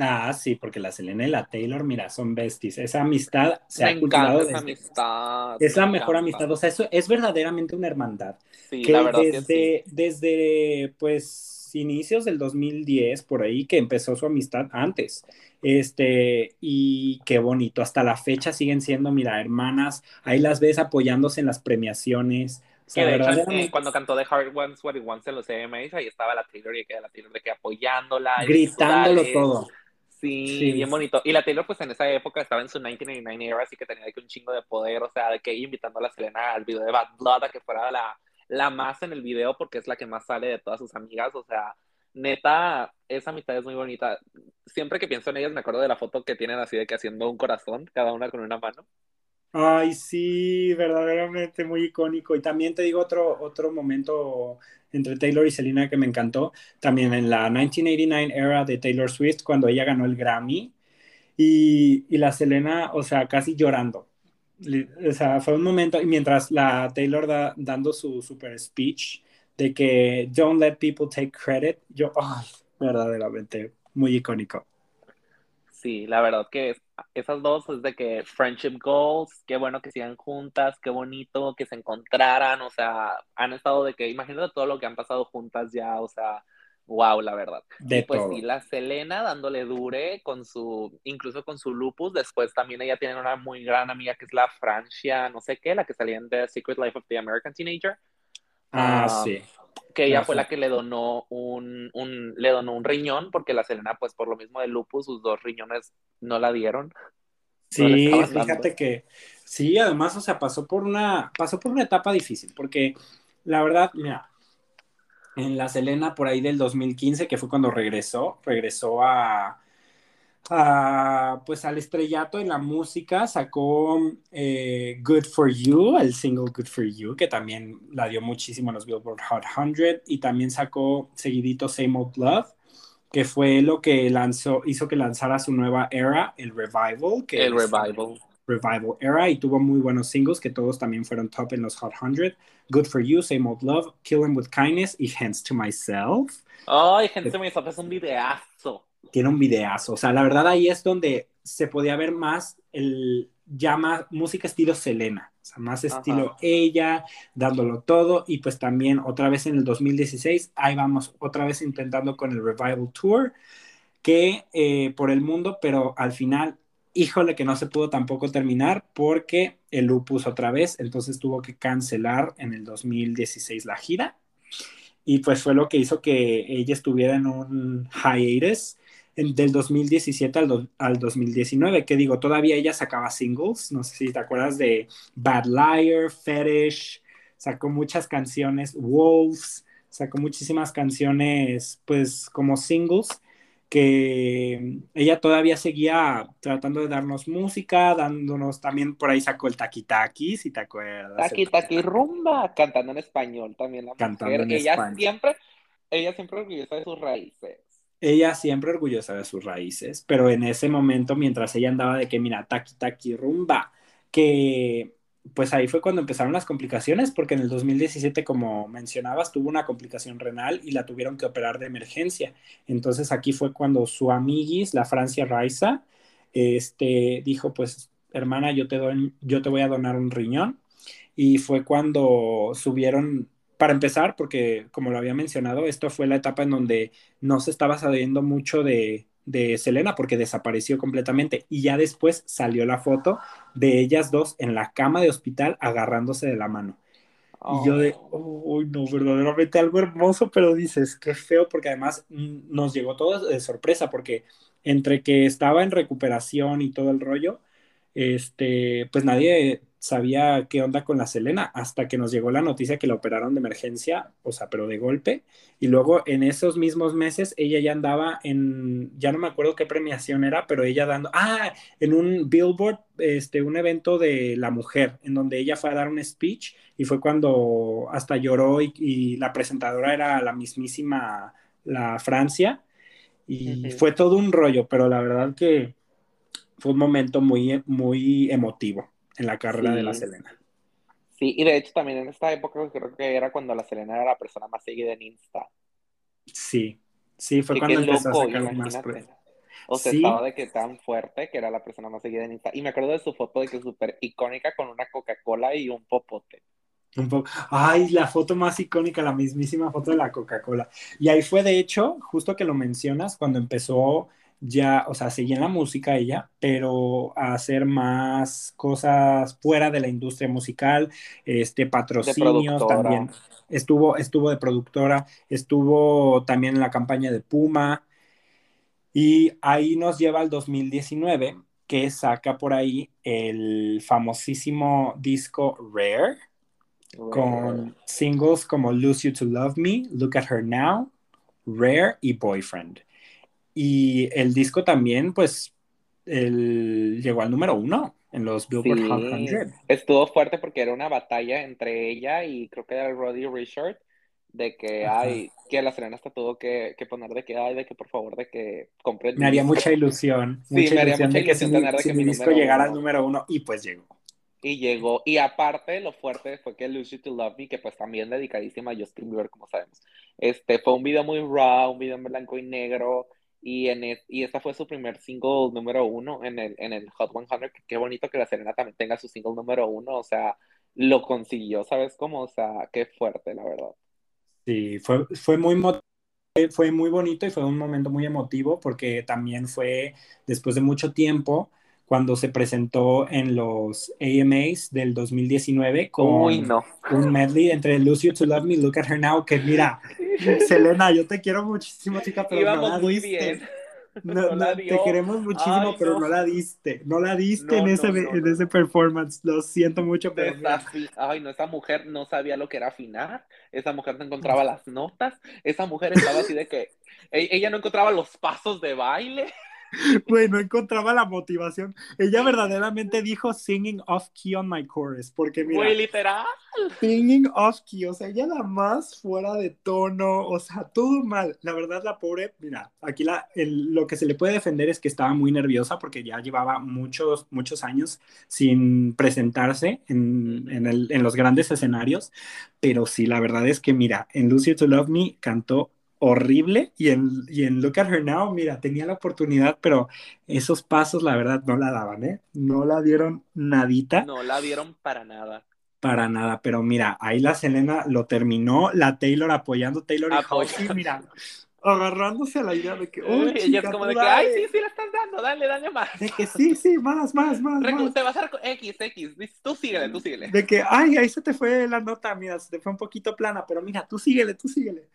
Ah, sí, porque la Selena y la Taylor, mira, son besties. Esa amistad se ha cultivado. Esa amistad. Es la mejor amistad. O sea, eso es verdaderamente una hermandad. Sí, la verdad desde, Desde, pues, inicios del 2010, por ahí, que empezó su amistad antes. Este, y qué bonito. Hasta la fecha siguen siendo, mira, hermanas. Ahí las ves apoyándose en las premiaciones. O de hecho, cuando cantó The Heart Wants What It Wants en los EMAs, ahí estaba la Taylor y que la Taylor de que apoyándola. Gritándolo todo. Sí, bien bonito. Y la Taylor, pues en esa época estaba en su 1999 era, así que tenía que un chingo de poder, o sea, de que invitando a la Selena al video de Bad Blood a que fuera la, la más en el video porque es la que más sale de todas sus amigas, o sea, neta, esa amistad es muy bonita. Siempre que pienso en ellas me acuerdo de la foto que tienen así de que haciendo un corazón, cada una con una mano. Ay, sí, verdaderamente muy icónico. Y también te digo otro, otro momento entre Taylor y Selena que me encantó, también en la 1989 era de Taylor Swift, cuando ella ganó el Grammy, y, y la Selena, o sea, casi llorando. O sea, fue un momento, y mientras la Taylor da, dando su super speech de que don't let people take credit, yo, ay, verdaderamente, muy icónico. Sí, la verdad que esas dos es de que friendship goals, qué bueno que sigan juntas, qué bonito que se encontraran, o sea, han estado de que, imagínate todo lo que han pasado juntas ya, o sea, wow, la verdad. De y pues sí, la Selena dándole dure con su, incluso con su lupus, después también ella tiene una muy gran amiga que es la Francia, no sé qué, la que salía en The Secret Life of the American Teenager. Ah, ah sí que ella fue la que le donó un, un, le donó un riñón, porque la Selena, pues por lo mismo de lupus, sus dos riñones no la dieron. Sí, fíjate que sí, además, o sea, pasó por una, pasó por una etapa difícil, porque la verdad, mira, en la Selena por ahí del 2015, que fue cuando regresó, regresó a, pues al estrellato en la música, sacó eh, Good For You, el single Good For You, que también la dio muchísimo en los Billboard Hot 100, y también sacó seguidito Same Old Love, que fue lo que lanzó, hizo que lanzara su nueva era, el Revival. Que el Revival. Revival Era y tuvo muy buenos singles que todos también fueron top en los Hot 100. Good for You, Same Old Love, Kill Him with Kindness y Hands to Myself. Ay, Hands to Myself es un videazo. Tiene un videazo. O sea, la verdad ahí es donde se podía ver más el llama música estilo Selena, o sea, más estilo ella, dándolo todo. Y pues también otra vez en el 2016, ahí vamos otra vez intentando con el Revival Tour, que eh, por el mundo, pero al final híjole que no se pudo tampoco terminar porque el lupus otra vez, entonces tuvo que cancelar en el 2016 la gira. Y pues fue lo que hizo que ella estuviera en un hiatus del 2017 al, al 2019, que digo, todavía ella sacaba singles, no sé si te acuerdas de Bad Liar, Fetish, sacó muchas canciones, Wolves, sacó muchísimas canciones pues como singles que ella todavía seguía tratando de darnos música, dándonos también por ahí sacó el Taki Taki, si te acuerdas. Taki Taki Rumba, cantando en español también la cantando En ella siempre, ella siempre orgullosa de sus raíces. Ella siempre orgullosa de sus raíces, pero en ese momento, mientras ella andaba de que, mira, Taki Taki Rumba, que pues ahí fue cuando empezaron las complicaciones, porque en el 2017, como mencionabas, tuvo una complicación renal y la tuvieron que operar de emergencia. Entonces aquí fue cuando su amiguis, la Francia Raiza, este, dijo, pues, hermana, yo te, yo te voy a donar un riñón. Y fue cuando subieron, para empezar, porque como lo había mencionado, esto fue la etapa en donde no se estaba sabiendo mucho de, de Selena porque desapareció completamente y ya después salió la foto de ellas dos en la cama de hospital agarrándose de la mano. Y yo de, oh, no, verdaderamente algo hermoso, pero dices, qué feo, porque además mm, nos llegó todo de sorpresa, porque entre que estaba en recuperación y todo el rollo, este, pues nadie sabía qué onda con la Selena hasta que nos llegó la noticia que la operaron de emergencia, o sea, pero de golpe. Y luego en esos mismos meses ella ya andaba en, ya no me acuerdo qué premiación era, pero ella dando, ah, en un Billboard, este, un evento de la mujer, en donde ella fue a dar un speech y fue cuando hasta lloró y, la presentadora era la mismísima, la Francia. Y fue todo un rollo, pero la verdad que fue un momento muy, muy emotivo en la carrera de la Selena. Sí, y de hecho también en esta época creo que era cuando la Selena era la persona más seguida en Insta. Sí, sí, fue cuando empezó a sacar más O sea, estaba de que tan fuerte que era la persona más seguida en Insta. Y me acuerdo de su foto de que es súper icónica con una Coca-Cola y un popote. Un poco. Ay, la foto más icónica, la mismísima foto de la Coca-Cola. Y ahí fue, de hecho, justo que lo mencionas, cuando empezó ya, o sea, seguía en la música ella, pero a hacer más cosas fuera de la industria musical, este, patrocinios también. Estuvo, estuvo de productora, estuvo también en la campaña de Puma. Y ahí nos lleva al 2019, que saca por ahí el famosísimo disco Rare, con singles como Lose You to Love Me, Look at Her Now, Rare y Boyfriend. Y el disco también, pues, el, llegó al número uno en los Billboard Hot 100. Estuvo fuerte porque era una batalla entre ella y creo que era Roddy Richard, de que, hay que la Serena hasta tuvo que, poner de que, ay, de que por favor, de que compre Me haría mucha ilusión. Sí, me haría mucha ilusión tener de que mi disco llegara al número uno y pues llegó. Y llegó, y aparte lo fuerte fue que You to Love Me, que pues también dedicadísima a Justin Bieber, como sabemos. Este fue un video muy raw, un video en blanco y negro, y, en y esta fue su primer single número uno en el, en el Hot 100. Qué bonito que la Serena también tenga su single número uno. O sea, lo consiguió, ¿sabes cómo? O sea, qué fuerte, la verdad. Sí, fue, fue muy fue muy bonito y fue un momento muy emotivo porque también fue después de mucho tiempo cuando se presentó en los AMAs del 2019 con un medley entre Lose You to Love Me, Look at Her Now, que mira, Selena, yo te quiero muchísimo, chica, pero Íbamos muy bien. No, te queremos muchísimo, pero no. la diste. No la diste en, ese, en ese performance. Lo siento mucho, pero. ay, no, esa mujer no sabía lo que era afinar. Esa mujer no encontraba las notas. Esa mujer estaba así de que. E, ella no encontraba los pasos de baile. Güey, no encontraba la motivación. Ella verdaderamente dijo singing off key on my chorus, porque mira. Muy literal. Singing off key, o sea, ella la más fuera de tono, o sea, todo mal. La verdad, la pobre, mira, aquí la, lo que se le puede defender es que estaba muy nerviosa porque ya llevaba muchos, muchos años sin presentarse en, en, el, en los grandes escenarios, pero sí, la verdad es que, mira, en Lucy to Love Me cantó horrible y en, y en Look at Her Now, mira, tenía la oportunidad, pero esos pasos la verdad no la daban, ¿eh? No la dieron nadita. No la dieron para nada. Para nada, pero mira, ahí la Selena lo terminó, la Taylor apoyando, Taylor y mira, agarrándose a la idea de que, uy, ella es como de que, ay, sí, sí, la estás dando, dale, dale más. De que sí, sí, más, más, más. Te vas a X, X, tú síguele, tú síguele. De que, ay, ahí se te fue la nota, mira, se te fue un poquito plana, pero mira, tú síguele, tú síguele.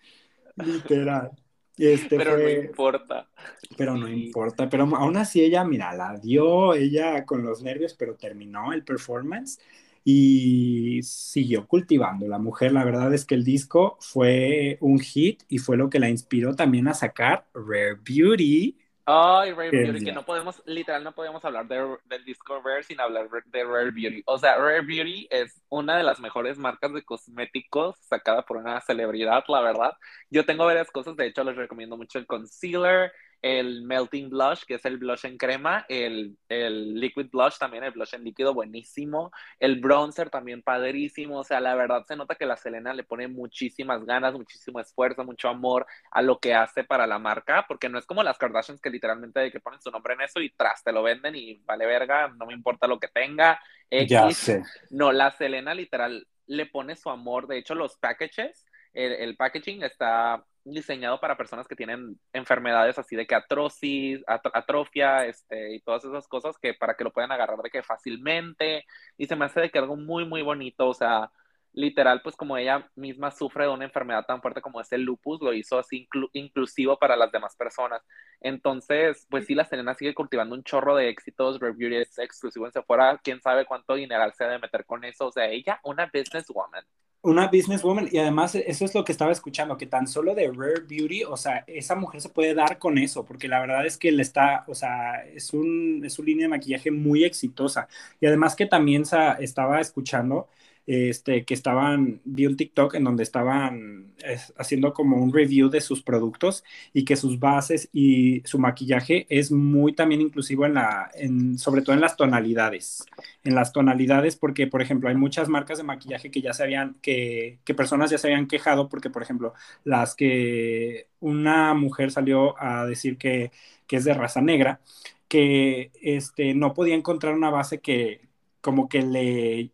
Literal. Este pero no importa. Pero no importa. Pero aún así ella, mira, la dio ella con los nervios, pero terminó el performance y siguió cultivando. La mujer, la verdad es que el disco fue un hit y fue lo que la inspiró también a sacar Rare Beauty, Ay, Rare Beauty, que no podemos, literal, no podemos hablar de, del disco Rare sin hablar de Rare Beauty. O sea, Rare Beauty es una de las mejores marcas de cosméticos sacada por una celebridad, la verdad. Yo tengo varias cosas, de hecho, les recomiendo mucho el concealer, el Melting Blush, que es el blush en crema, el, el, Liquid Blush también, el blush en líquido, buenísimo, el bronzer también padrísimo, o sea, la verdad se nota que la Selena le pone muchísimas ganas, muchísimo esfuerzo, mucho amor a lo que hace para la marca, porque no es como las Kardashians que literalmente de que ponen su nombre en eso y tras te lo venden y vale verga, no me importa lo que tenga. ya sé. No, la Selena literal le pone su amor, de hecho los packages, el, el packaging está diseñado para personas que tienen enfermedades así de que atrocis, atrofia, este, y todas esas cosas que para que lo puedan agarrar de que fácilmente, y se me hace de que algo muy, muy bonito, o sea, literal, pues como ella misma sufre de una enfermedad tan fuerte como es el lupus, lo hizo así inclusivo para las demás personas. Entonces, pues sí, la Selena sigue cultivando un chorro de éxitos, Rare Beauty es exclusivo en Sephora, quién sabe cuánto dinero se debe meter con eso, o sea, ella, una businesswoman una businesswoman y además eso es lo que estaba escuchando, que tan solo de Rare Beauty, o sea, esa mujer se puede dar con eso, porque la verdad es que le está, o sea, es, un, es una línea de maquillaje muy exitosa. Y además que también estaba escuchando este, que estaban, vi un TikTok en donde estaban haciendo como un review de sus productos y que sus bases y su maquillaje es muy también inclusivo en la, en, sobre todo en las tonalidades, en las tonalidades porque, por ejemplo, hay muchas marcas de maquillaje que ya se habían, que, que personas ya se habían quejado porque, por ejemplo, las que una mujer salió a decir que, que es de raza negra, que este, no podía encontrar una base que como que le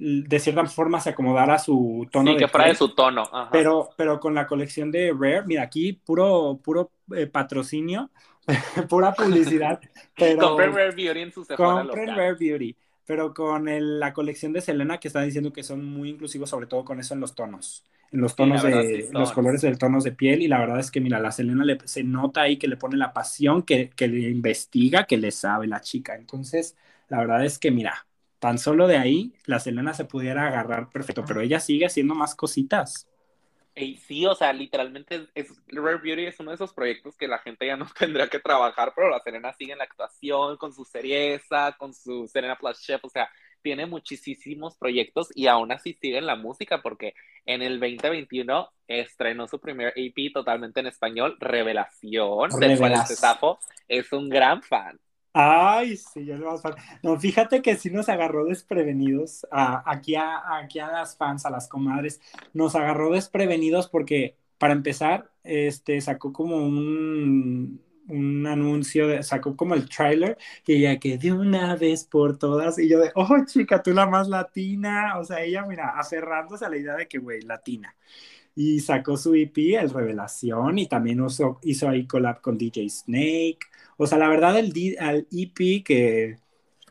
de cierta forma se acomodara a su tono. Sí, que fuera de su tono. Pero, pero con la colección de Rare, mira, aquí puro, puro eh, patrocinio, pura publicidad. Pero, compren Rare Beauty en su Compren Rare Beauty. Pero con la colección de Selena, que está diciendo que son muy inclusivos, sobre todo con eso en los tonos. En los tonos de los colores de tonos de piel. Y la verdad es que, mira, la Selena le, se nota ahí que le pone la pasión, que, que le investiga, que le sabe la chica. Entonces, la verdad es que, mira, tan solo de ahí la Selena se pudiera agarrar perfecto, pero ella sigue haciendo más cositas. Y sí, o sea, literalmente es, Rare Beauty es uno de esos proyectos que la gente ya no tendría que trabajar, pero la Selena sigue en la actuación, con su serieza, con su Selena Plus Chef, o sea, tiene muchísimos proyectos y aún así sigue en la música porque en el 2021 estrenó su primer EP totalmente en español, Revelación, Revelación. de es un gran fan. Ay, sí, yo más fan. No, fíjate que sí nos agarró desprevenidos a, aquí, a, aquí a las fans, a las comadres, nos agarró desprevenidos porque, para empezar, este, sacó como un, un anuncio, sacó como el trailer y ella que de una vez por todas, y yo de, oh, chica, tú la más latina, o sea, ella, mira, aferrándose a la idea de que, güey, latina. Y sacó su EP, el Revelación, y también hizo, hizo ahí collab con DJ Snake, o sea, la verdad, el, EP que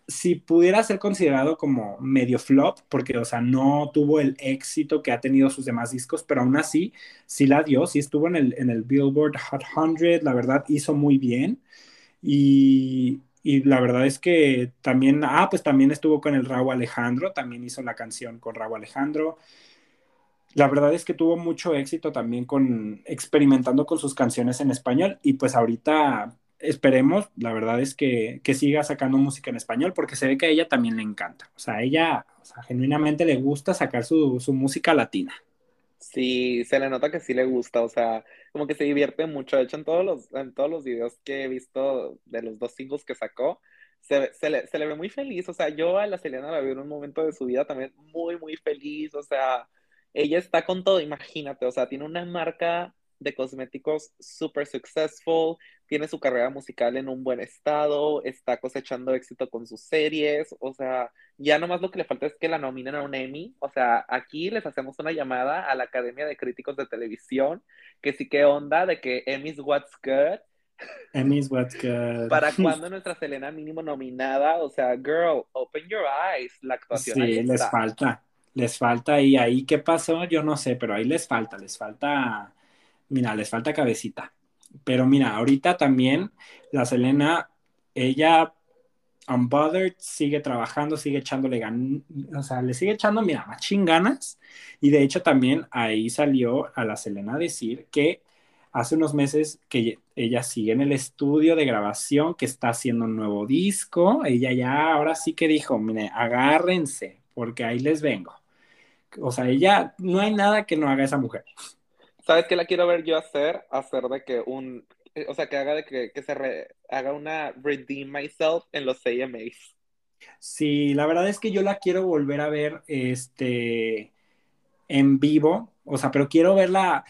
si pudiera ser considerado como medio flop, porque, o sea, no tuvo el éxito que ha tenido sus demás discos, pero aún así, sí la dio, sí estuvo en el, en el Billboard Hot 100, la verdad, hizo muy bien. Y, y la verdad es que también, ah, pues también estuvo con el Raúl Alejandro, también hizo la canción con Raúl Alejandro. La verdad es que tuvo mucho éxito también con experimentando con sus canciones en español y pues ahorita esperemos, la verdad es que, que, siga sacando música en español porque se ve que a ella también le encanta. O sea, ella genuinamente le gusta sacar su, su, música latina. Sí, se le nota que sí le gusta, o sea, como que se divierte mucho. De hecho, en todos los, en todos los videos que he visto de los dos singles que sacó, se, se, le, se le ve muy feliz. O sea, yo a la Selena la vi en un momento de su vida también muy, muy feliz. O sea, ella está con todo, imagínate, o sea, tiene una marca de cosméticos super successful, tiene su carrera musical en un buen estado, está cosechando éxito con sus series, o sea, ya nomás lo que le falta es que la nominen a un Emmy, o sea, aquí les hacemos una llamada a la Academia de Críticos de Televisión, que sí que onda de que Emmy's What's Good. Emmy's What's Good. ¿Para cuando nuestra Selena mínimo nominada? O sea, girl, open your eyes, la actuación. Sí, les falta, les falta y ahí qué pasó, yo no sé, pero ahí les falta, les falta mira, les falta cabecita. Pero mira, ahorita también la Selena, ella, unbothered, sigue trabajando, sigue echándole ganas, o sea, le sigue echando, mira, machín ganas. Y de hecho también ahí salió a la Selena decir que hace unos meses que ella sigue en el estudio de grabación, que está haciendo un nuevo disco. Ella ya ahora sí que dijo, mire, agárrense, porque ahí les vengo. O sea, ella, no hay nada que no haga esa mujer. ¿Sabes qué la quiero ver yo hacer? Hacer de que un, eh, o sea, que haga de que, que se haga una redeem myself en los AMAs. Sí, la verdad es que yo la quiero volver a ver este en vivo, o sea, pero quiero verla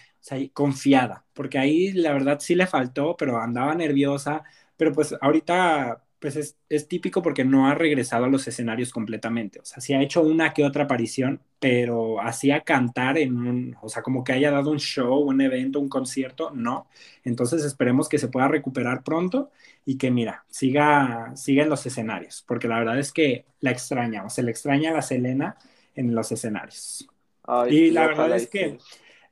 confiada, porque ahí la verdad sí le faltó, pero andaba nerviosa, pero pues ahorita pues es, es, típico porque no ha regresado a los escenarios completamente. O sea, sí ha hecho una que otra aparición, pero hacía cantar en un, o sea, como que haya dado un show, un evento, un concierto, no. Entonces esperemos que se pueda recuperar pronto y que, mira, siga, siga en los escenarios, porque la verdad es que la extraña, o se le extraña a la Selena en los escenarios. y la verdad es que,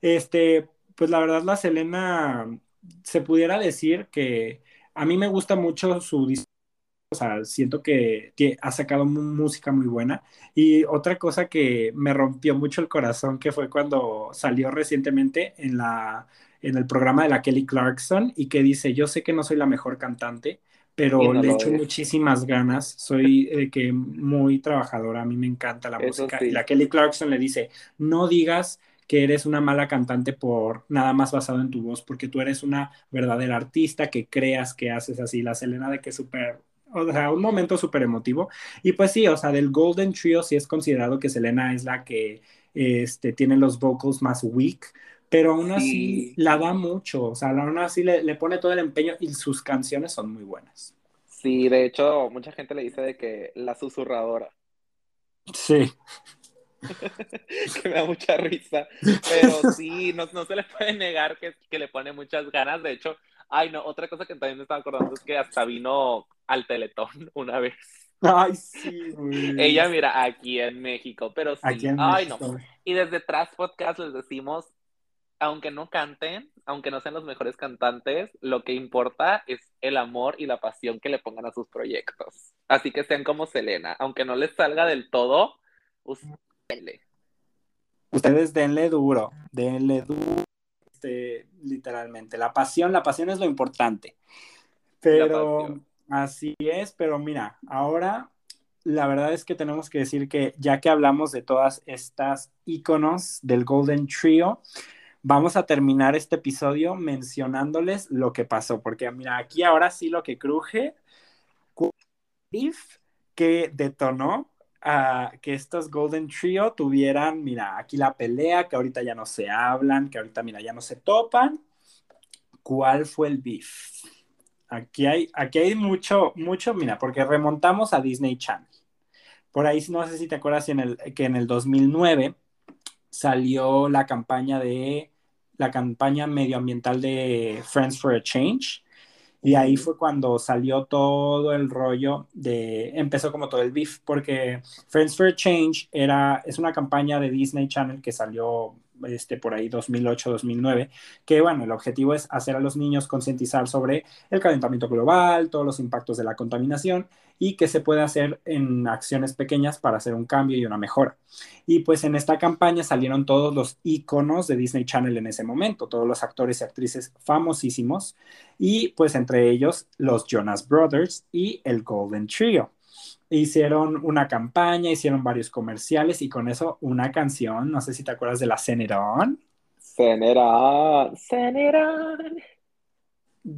este, pues la verdad la Selena, se pudiera decir que a mí me gusta mucho su o sea, siento que, ha sacado música muy buena. Y otra cosa que me rompió mucho el corazón, que fue cuando salió recientemente en, la, en el programa de la Kelly Clarkson y que dice, yo sé que no soy la mejor cantante, pero le echo muchísimas ganas, soy eh, que muy trabajadora, a mí me encanta la música. Y la Kelly Clarkson le dice, no digas que eres una mala cantante por nada más basado en tu voz, porque tú eres una verdadera artista que creas que haces así. La Selena de que es súper o sea, un momento súper emotivo. Y pues sí, o sea, del Golden Trio sí es considerado que Selena es la que este, tiene los vocals más weak, pero aún así la da mucho, o sea, aún así le, le, pone todo el empeño y sus canciones son muy buenas. Sí, de hecho, mucha gente le dice de que la susurradora. Sí. que me da mucha risa, pero sí, no, no se le puede negar que, que le pone muchas ganas, de hecho, Ay, no, otra cosa que también me estaba acordando es que hasta vino al Teletón una vez. Ay, sí, Ella, mira, aquí en México, pero sí. Ay, no. Y desde Tras Podcast les decimos, aunque no canten, aunque no sean los mejores cantantes, lo que importa es el amor y la pasión que le pongan a sus proyectos. Así que sean como Selena, aunque no les salga del todo, ustedes Ustedes denle duro, denle duro este, literalmente. La pasión, la pasión es lo importante. Pero así es, pero mira, ahora la verdad es que tenemos que decir que ya que hablamos de todas estas iconos del Golden Trio, vamos a terminar este episodio mencionándoles lo que pasó, porque mira, aquí ahora sí lo que cruje, que detonó que estos Golden Trio tuvieran, mira, aquí la pelea, que ahorita ya no se hablan, que ahorita, mira, ya no se topan. ¿Cuál fue el beef? Aquí hay, aquí hay mucho, mucho, mira, porque remontamos a Disney Channel. Por ahí, no sé si te acuerdas que en el 2009 salió la campaña de, la campaña medioambiental de Friends for a Change, Y ahí fue cuando salió todo el rollo de, empezó como todo el beef, porque Friends for Change era, es una campaña de Disney Channel que salió este, por ahí 2008-2009, que bueno, el objetivo es hacer a los niños concientizar sobre el calentamiento global, todos los impactos de la contaminación y qué se puede hacer en acciones pequeñas para hacer un cambio y una mejora. Y pues en esta campaña salieron todos los iconos de Disney Channel en ese momento, todos los actores y actrices famosísimos y pues entre ellos los Jonas Brothers y el Golden Trio hicieron una campaña, hicieron varios comerciales y con eso una canción, no sé si te acuerdas de la Cenerón. Cenerón, Cenerón.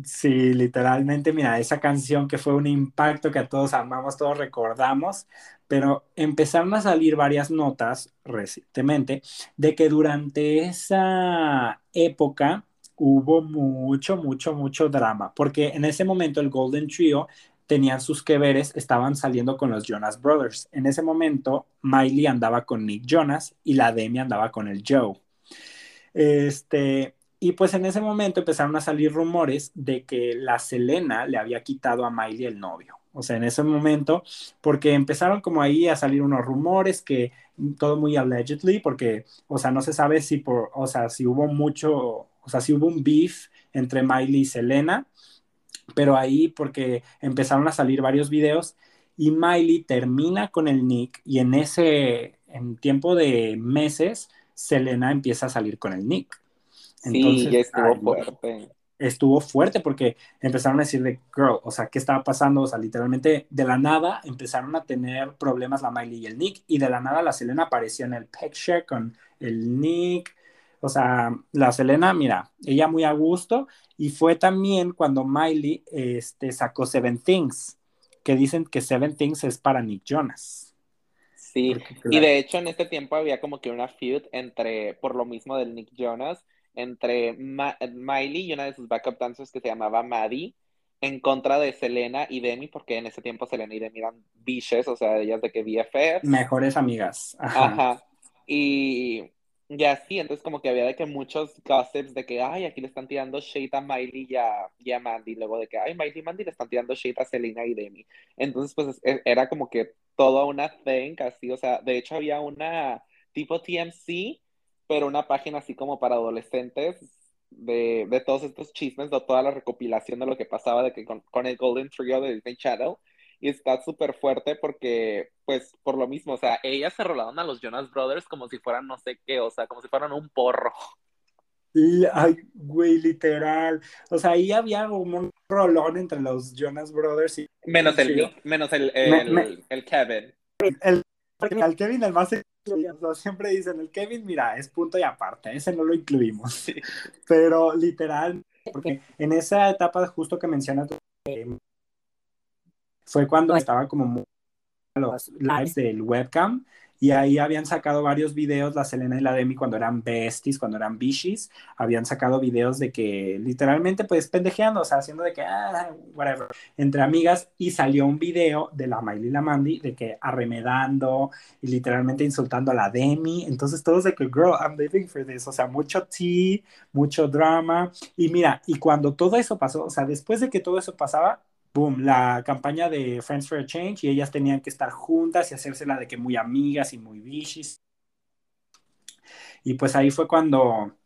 Sí, literalmente, mira, esa canción que fue un impacto que a todos amamos, todos recordamos, pero empezaron a salir varias notas recientemente de que durante esa época hubo mucho, mucho, mucho drama, porque en ese momento el Golden Trio tenían sus que veres, estaban saliendo con los Jonas Brothers. En ese momento, Miley andaba con Nick Jonas y la Demi andaba con el Joe. Este, y pues en ese momento empezaron a salir rumores de que la Selena le había quitado a Miley el novio. O sea, en ese momento, porque empezaron como ahí a salir unos rumores que todo muy allegedly, porque, o sea, no se sabe si por, o sea, si hubo mucho, o sea, si hubo un beef entre Miley y Selena, pero ahí porque empezaron a salir varios videos y Miley termina con el Nick y en ese, en tiempo de meses, Selena empieza a salir con el Nick. Entonces, sí, estuvo fuerte. Estuvo fuerte porque empezaron a decir de girl, o sea, ¿qué estaba pasando? O sea, literalmente de la nada empezaron a tener problemas la Miley y el Nick, y de la nada la Selena apareció en el picture con el Nick. O sea, la Selena, mira, ella muy a gusto, y fue también cuando Miley este, sacó Seven Things, que dicen que Seven Things es para Nick Jonas. Sí, y de hecho en este tiempo había como que una feud entre, por lo mismo del Nick Jonas, entre Miley y una de sus backup dancers que se llamaba Maddie en contra de Selena y Demi, porque en ese tiempo Selena y Demi eran biches, o sea, ellas de que BFF. Mejores amigas. Ajá. Y ya sí, entonces como que había de que muchos gossips de que, ay, aquí le están tirando shade a Miley y a, Mandy, luego de que, ay, Miley y Mandy le están tirando shade a Selena y Demi. Entonces, pues e, era como que toda una thing, así, o sea, de hecho había una tipo TMC pero una página así como para adolescentes de, de todos estos chismes, de toda la recopilación de lo que pasaba de que con, el Golden Trio de Disney Channel. Y está súper fuerte porque, pues, por lo mismo, o sea, ellas se rolaron a los Jonas Brothers como si fueran no sé qué, o sea, como si fueran un porro. Ay, güey, literal. O sea, ahí había un rolón entre los Jonas Brothers y... Menos el, menos el, el, el Kevin. El, el, Kevin, el más siempre dicen, el Kevin, mira, es punto y aparte, ese no lo incluimos. Pero literal, porque en esa etapa justo que mencionas, fue cuando estaba como los lives del webcam y ahí habían sacado varios videos, la Selena y la Demi, cuando eran besties, cuando eran bishis, habían sacado videos de que literalmente, pues pendejeando, o sea, haciendo de que, ah, whatever, entre amigas, y salió un video de la Miley y la Mandy de que arremedando y literalmente insultando a la Demi. Entonces, todos de que, girl, I'm living for this, o sea, mucho tea, mucho drama. Y mira, y cuando todo eso pasó, o sea, después de que todo eso pasaba, boom, la campaña de Friends for a Change y ellas tenían que estar juntas y hacérsela de que muy amigas y muy bichis. Y pues ahí fue cuando,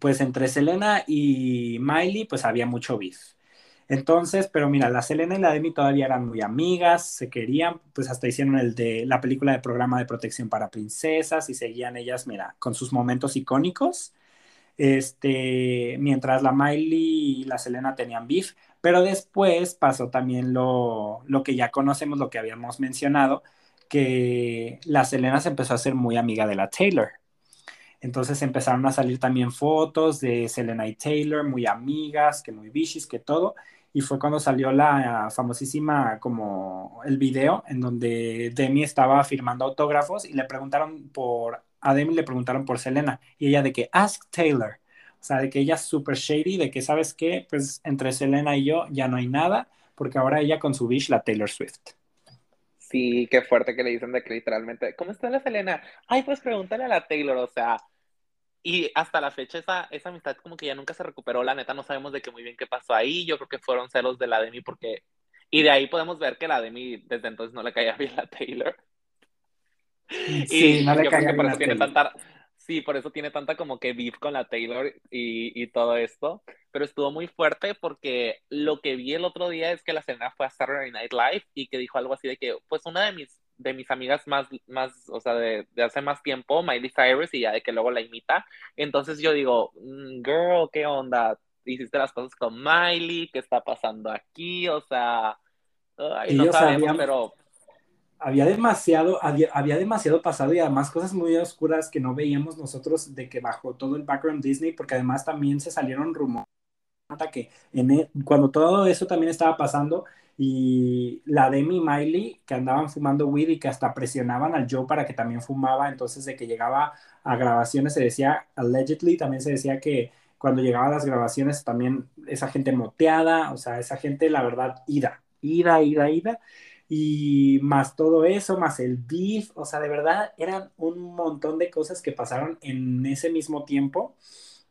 pues entre Selena y Miley, pues había mucho beef. Entonces, pero mira, la Selena y la Demi todavía eran muy amigas, se querían, pues hasta hicieron el de la película de programa de protección para princesas y seguían ellas, mira, con sus momentos icónicos. Este, mientras la Miley y la Selena tenían beef, pero después pasó también lo, lo que ya conocemos, lo que habíamos mencionado, que la Selena se empezó a hacer muy amiga de la Taylor. Entonces empezaron a salir también fotos de Selena y Taylor, muy amigas, que muy bichis, que todo. Y fue cuando salió la famosísima, como el video, en donde Demi estaba firmando autógrafos y le preguntaron por, a Demi le preguntaron por Selena. Y ella de que, ask Taylor. O sea, de que ella es súper shady, de que, ¿sabes qué? Pues entre Selena y yo ya no hay nada, porque ahora ella con su bish, la Taylor Swift. Sí, qué fuerte que le dicen de que literalmente, ¿cómo está la Selena? Ay, pues pregúntale a la Taylor, o sea, y hasta la fecha esa, esa amistad como que ya nunca se recuperó, la neta no sabemos de qué muy bien qué pasó ahí, yo creo que fueron celos de la Demi porque, y de ahí podemos ver que la Demi desde entonces no le caía bien a Taylor. Sí, y no le yo creo que por eso tiene tanta, sí, por eso tiene tanta como que beef con la Taylor y, y todo esto, pero estuvo muy fuerte porque lo que vi el otro día es que la cena fue a Saturday Night Live y que dijo algo así de que, pues una de mis de mis amigas más, más o sea, de, de, hace más tiempo, Miley Cyrus, y ya de que luego la imita. Entonces yo digo, mm, girl, ¿qué onda? Hiciste las cosas con Miley, ¿qué está pasando aquí? O sea, ay, no sabemos, sabían- pero había demasiado, había, había demasiado pasado y además cosas muy oscuras que no veíamos nosotros de que bajo todo el background Disney, porque además también se salieron rumores que e- cuando todo eso también estaba pasando y la Demi y Miley que andaban fumando weed y que hasta presionaban al Joe para que también fumaba, entonces de que llegaba a grabaciones se decía, allegedly, también se decía que cuando llegaba las grabaciones también esa gente moteada, o sea, esa gente la verdad ida, ida, ida, ida y más todo eso, más el beef, o sea, de verdad eran un montón de cosas que pasaron en ese mismo tiempo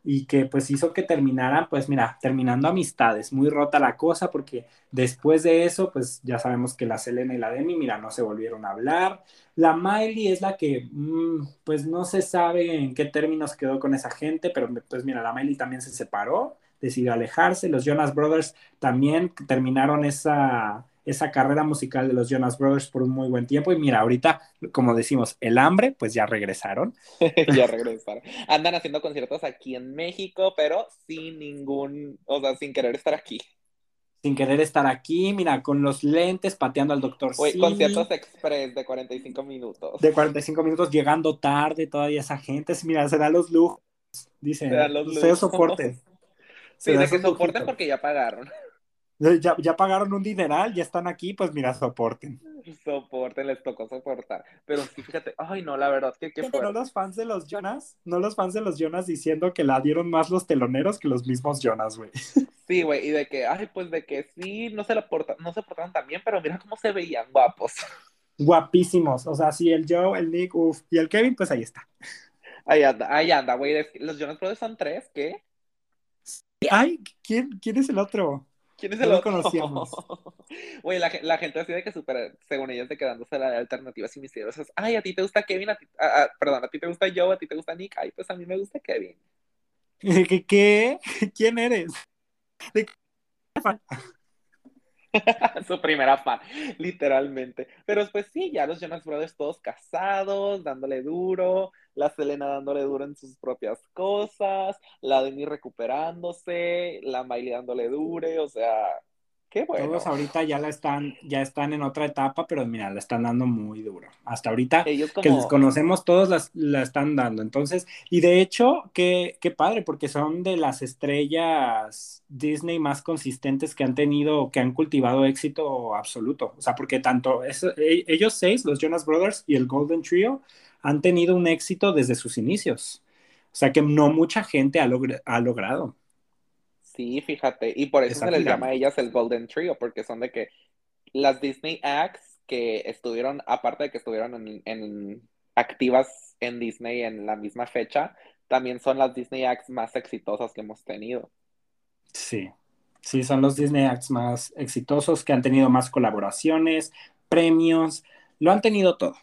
y que pues hizo que terminaran, pues mira, terminando amistades, muy rota la cosa porque después de eso, pues ya sabemos que la Selena y la Demi, mira, no se volvieron a hablar. La Miley es la que, mmm, pues no se sabe en qué términos quedó con esa gente, pero pues mira, la Miley también se separó, decidió alejarse, los Jonas Brothers también terminaron esa esa carrera musical de los Jonas Brothers por un muy buen tiempo. Y mira, ahorita, como decimos, el hambre, pues ya regresaron. ya regresaron. Andan haciendo conciertos aquí en México, pero sin ningún, o sea, sin querer estar aquí. Sin querer estar aquí, mira, con los lentes, pateando al doctor Oye, conciertos express de 45 minutos. De 45 minutos, llegando tarde, todavía esa gente. Mira, se da los lujos. Dice, se dan los lujos. Se soporte. Sí, de que soporten porque ya pagaron. Ya, ya, pagaron un dineral, ya están aquí, pues mira, soporten. Soporten, les tocó soportar. Pero sí, fíjate, ay no, la verdad que qué No los fans de los Jonas, no los fans de los Jonas diciendo que la dieron más los teloneros que los mismos Jonas, güey. Sí, güey, y de que, ay, pues de que sí, no se, la porta, no se portaron tan bien, pero mira cómo se veían guapos. Guapísimos, o sea, sí, el Joe, el Nick, uff, y el Kevin, pues ahí está. Ahí anda, ahí anda, güey. Los Jonas Brothers son tres, ¿qué? Ay, ¿quién, quién es el otro? ¿Quién es el no otro? Lo conocíamos. Güey, la, la, gente así de que súper, según ellos, de quedándose la de alternativas y misteriosas. Ay, a ti te gusta Kevin, a ti, a, a, perdón, a ti te gusta Joe, a ti te gusta Nick. Ay, pues a mí me gusta Kevin. ¿Qué? qué? ¿Quién eres? ¿De Su primera fan, literalmente. Pero después sí, ya los Jonas Brothers todos casados, dándole duro, la Selena dándole duro en sus propias cosas, la Demi recuperándose, la Miley dándole dure, o sea, qué bueno. Todos ahorita ya la están, ya están en otra etapa, pero mira, la están dando muy duro. Hasta ahorita Ellos como... que les conocemos, todos las, la están dando. Entonces, y de hecho, qué, qué padre, porque son de las estrellas Disney más consistentes que han tenido, que han cultivado éxito absoluto. O sea, porque tanto eso, ellos seis, los Jonas Brothers y el Golden Trio, han tenido un éxito desde sus inicios. O sea que no mucha gente ha, logr ha logrado. Sí, fíjate, y por eso se les llama a ellas el Golden Trio, porque son de que las Disney acts que estuvieron, aparte de que estuvieron en, en activas en Disney en la misma fecha, también son las Disney acts más exitosas que hemos tenido. Sí, sí, son los Disney acts más exitosos que han tenido más colaboraciones, premios, lo han tenido todo.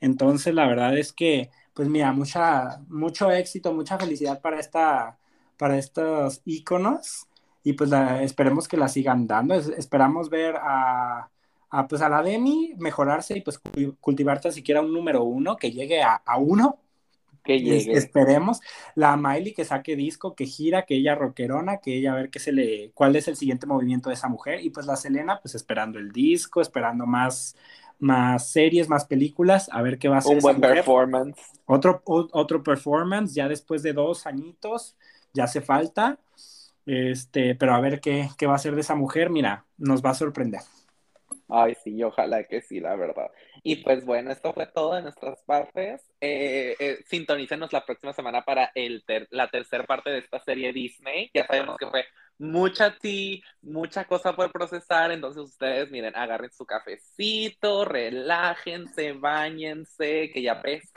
Entonces, la verdad es que, pues mira, mucha, mucho éxito, mucha felicidad para esta para estos íconos y pues la, esperemos que la sigan dando. Es, esperamos ver a, a, pues a la Demi mejorarse y pues cultivar tan siquiera un número uno, que llegue a, a uno. Que llegue. Es, esperemos. La Miley que saque disco, que gira, que ella rockerona, que ella a ver qué se le, cuál es el siguiente movimiento de esa mujer. Y pues la Selena, pues esperando el disco, esperando más, más series, más películas, a ver qué va a hacer. Un buen performance. Otro, otro performance, ya después de dos añitos, ya hace falta, este, pero a ver qué, qué va a hacer de esa mujer, mira, nos va a sorprender. Ay, sí, ojalá que sí, la verdad. Y pues bueno, esto fue todo de nuestras partes. Eh, eh, sintonícenos la próxima semana para el ter la tercera parte de esta serie Disney. Ya sabemos que fue mucha tea, mucha cosa por procesar. Entonces ustedes, miren, agarren su cafecito, relájense, bañense, que ya ves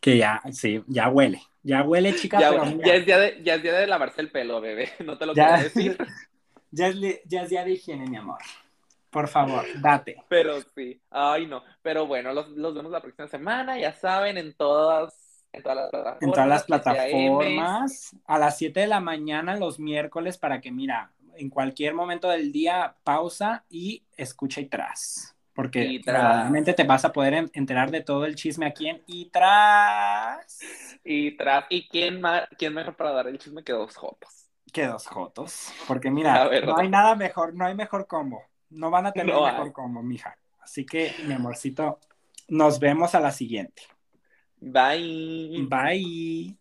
Que ya, sí, ya huele. Ya huele, chica, Ya, es día de, ya es día de lavarse el pelo, bebé. No te lo Ya. quiero decir, ya es, ya es día de higiene, mi amor. Por favor, date. pero sí. Ay, no. Pero bueno, los, los vemos la próxima semana, ya saben, en todas, en todas las plataformas. En todas las 7 AM. plataformas, a las 7 de la mañana los miércoles para que, mira, en cualquier momento del día, pausa y escucha y tras. Porque Y tras. verdaderamente te vas a poder en- enterar de todo el chisme aquí en y tras. Y tras, ¿y quién más, quién mejor para dar el chisme que dos jotos? Que dos jotos. Porque mira, no hay nada mejor, no hay mejor combo. No van a tener No mejor combo, mija. Así que, mi amorcito, nos vemos a la siguiente. Bye. Bye.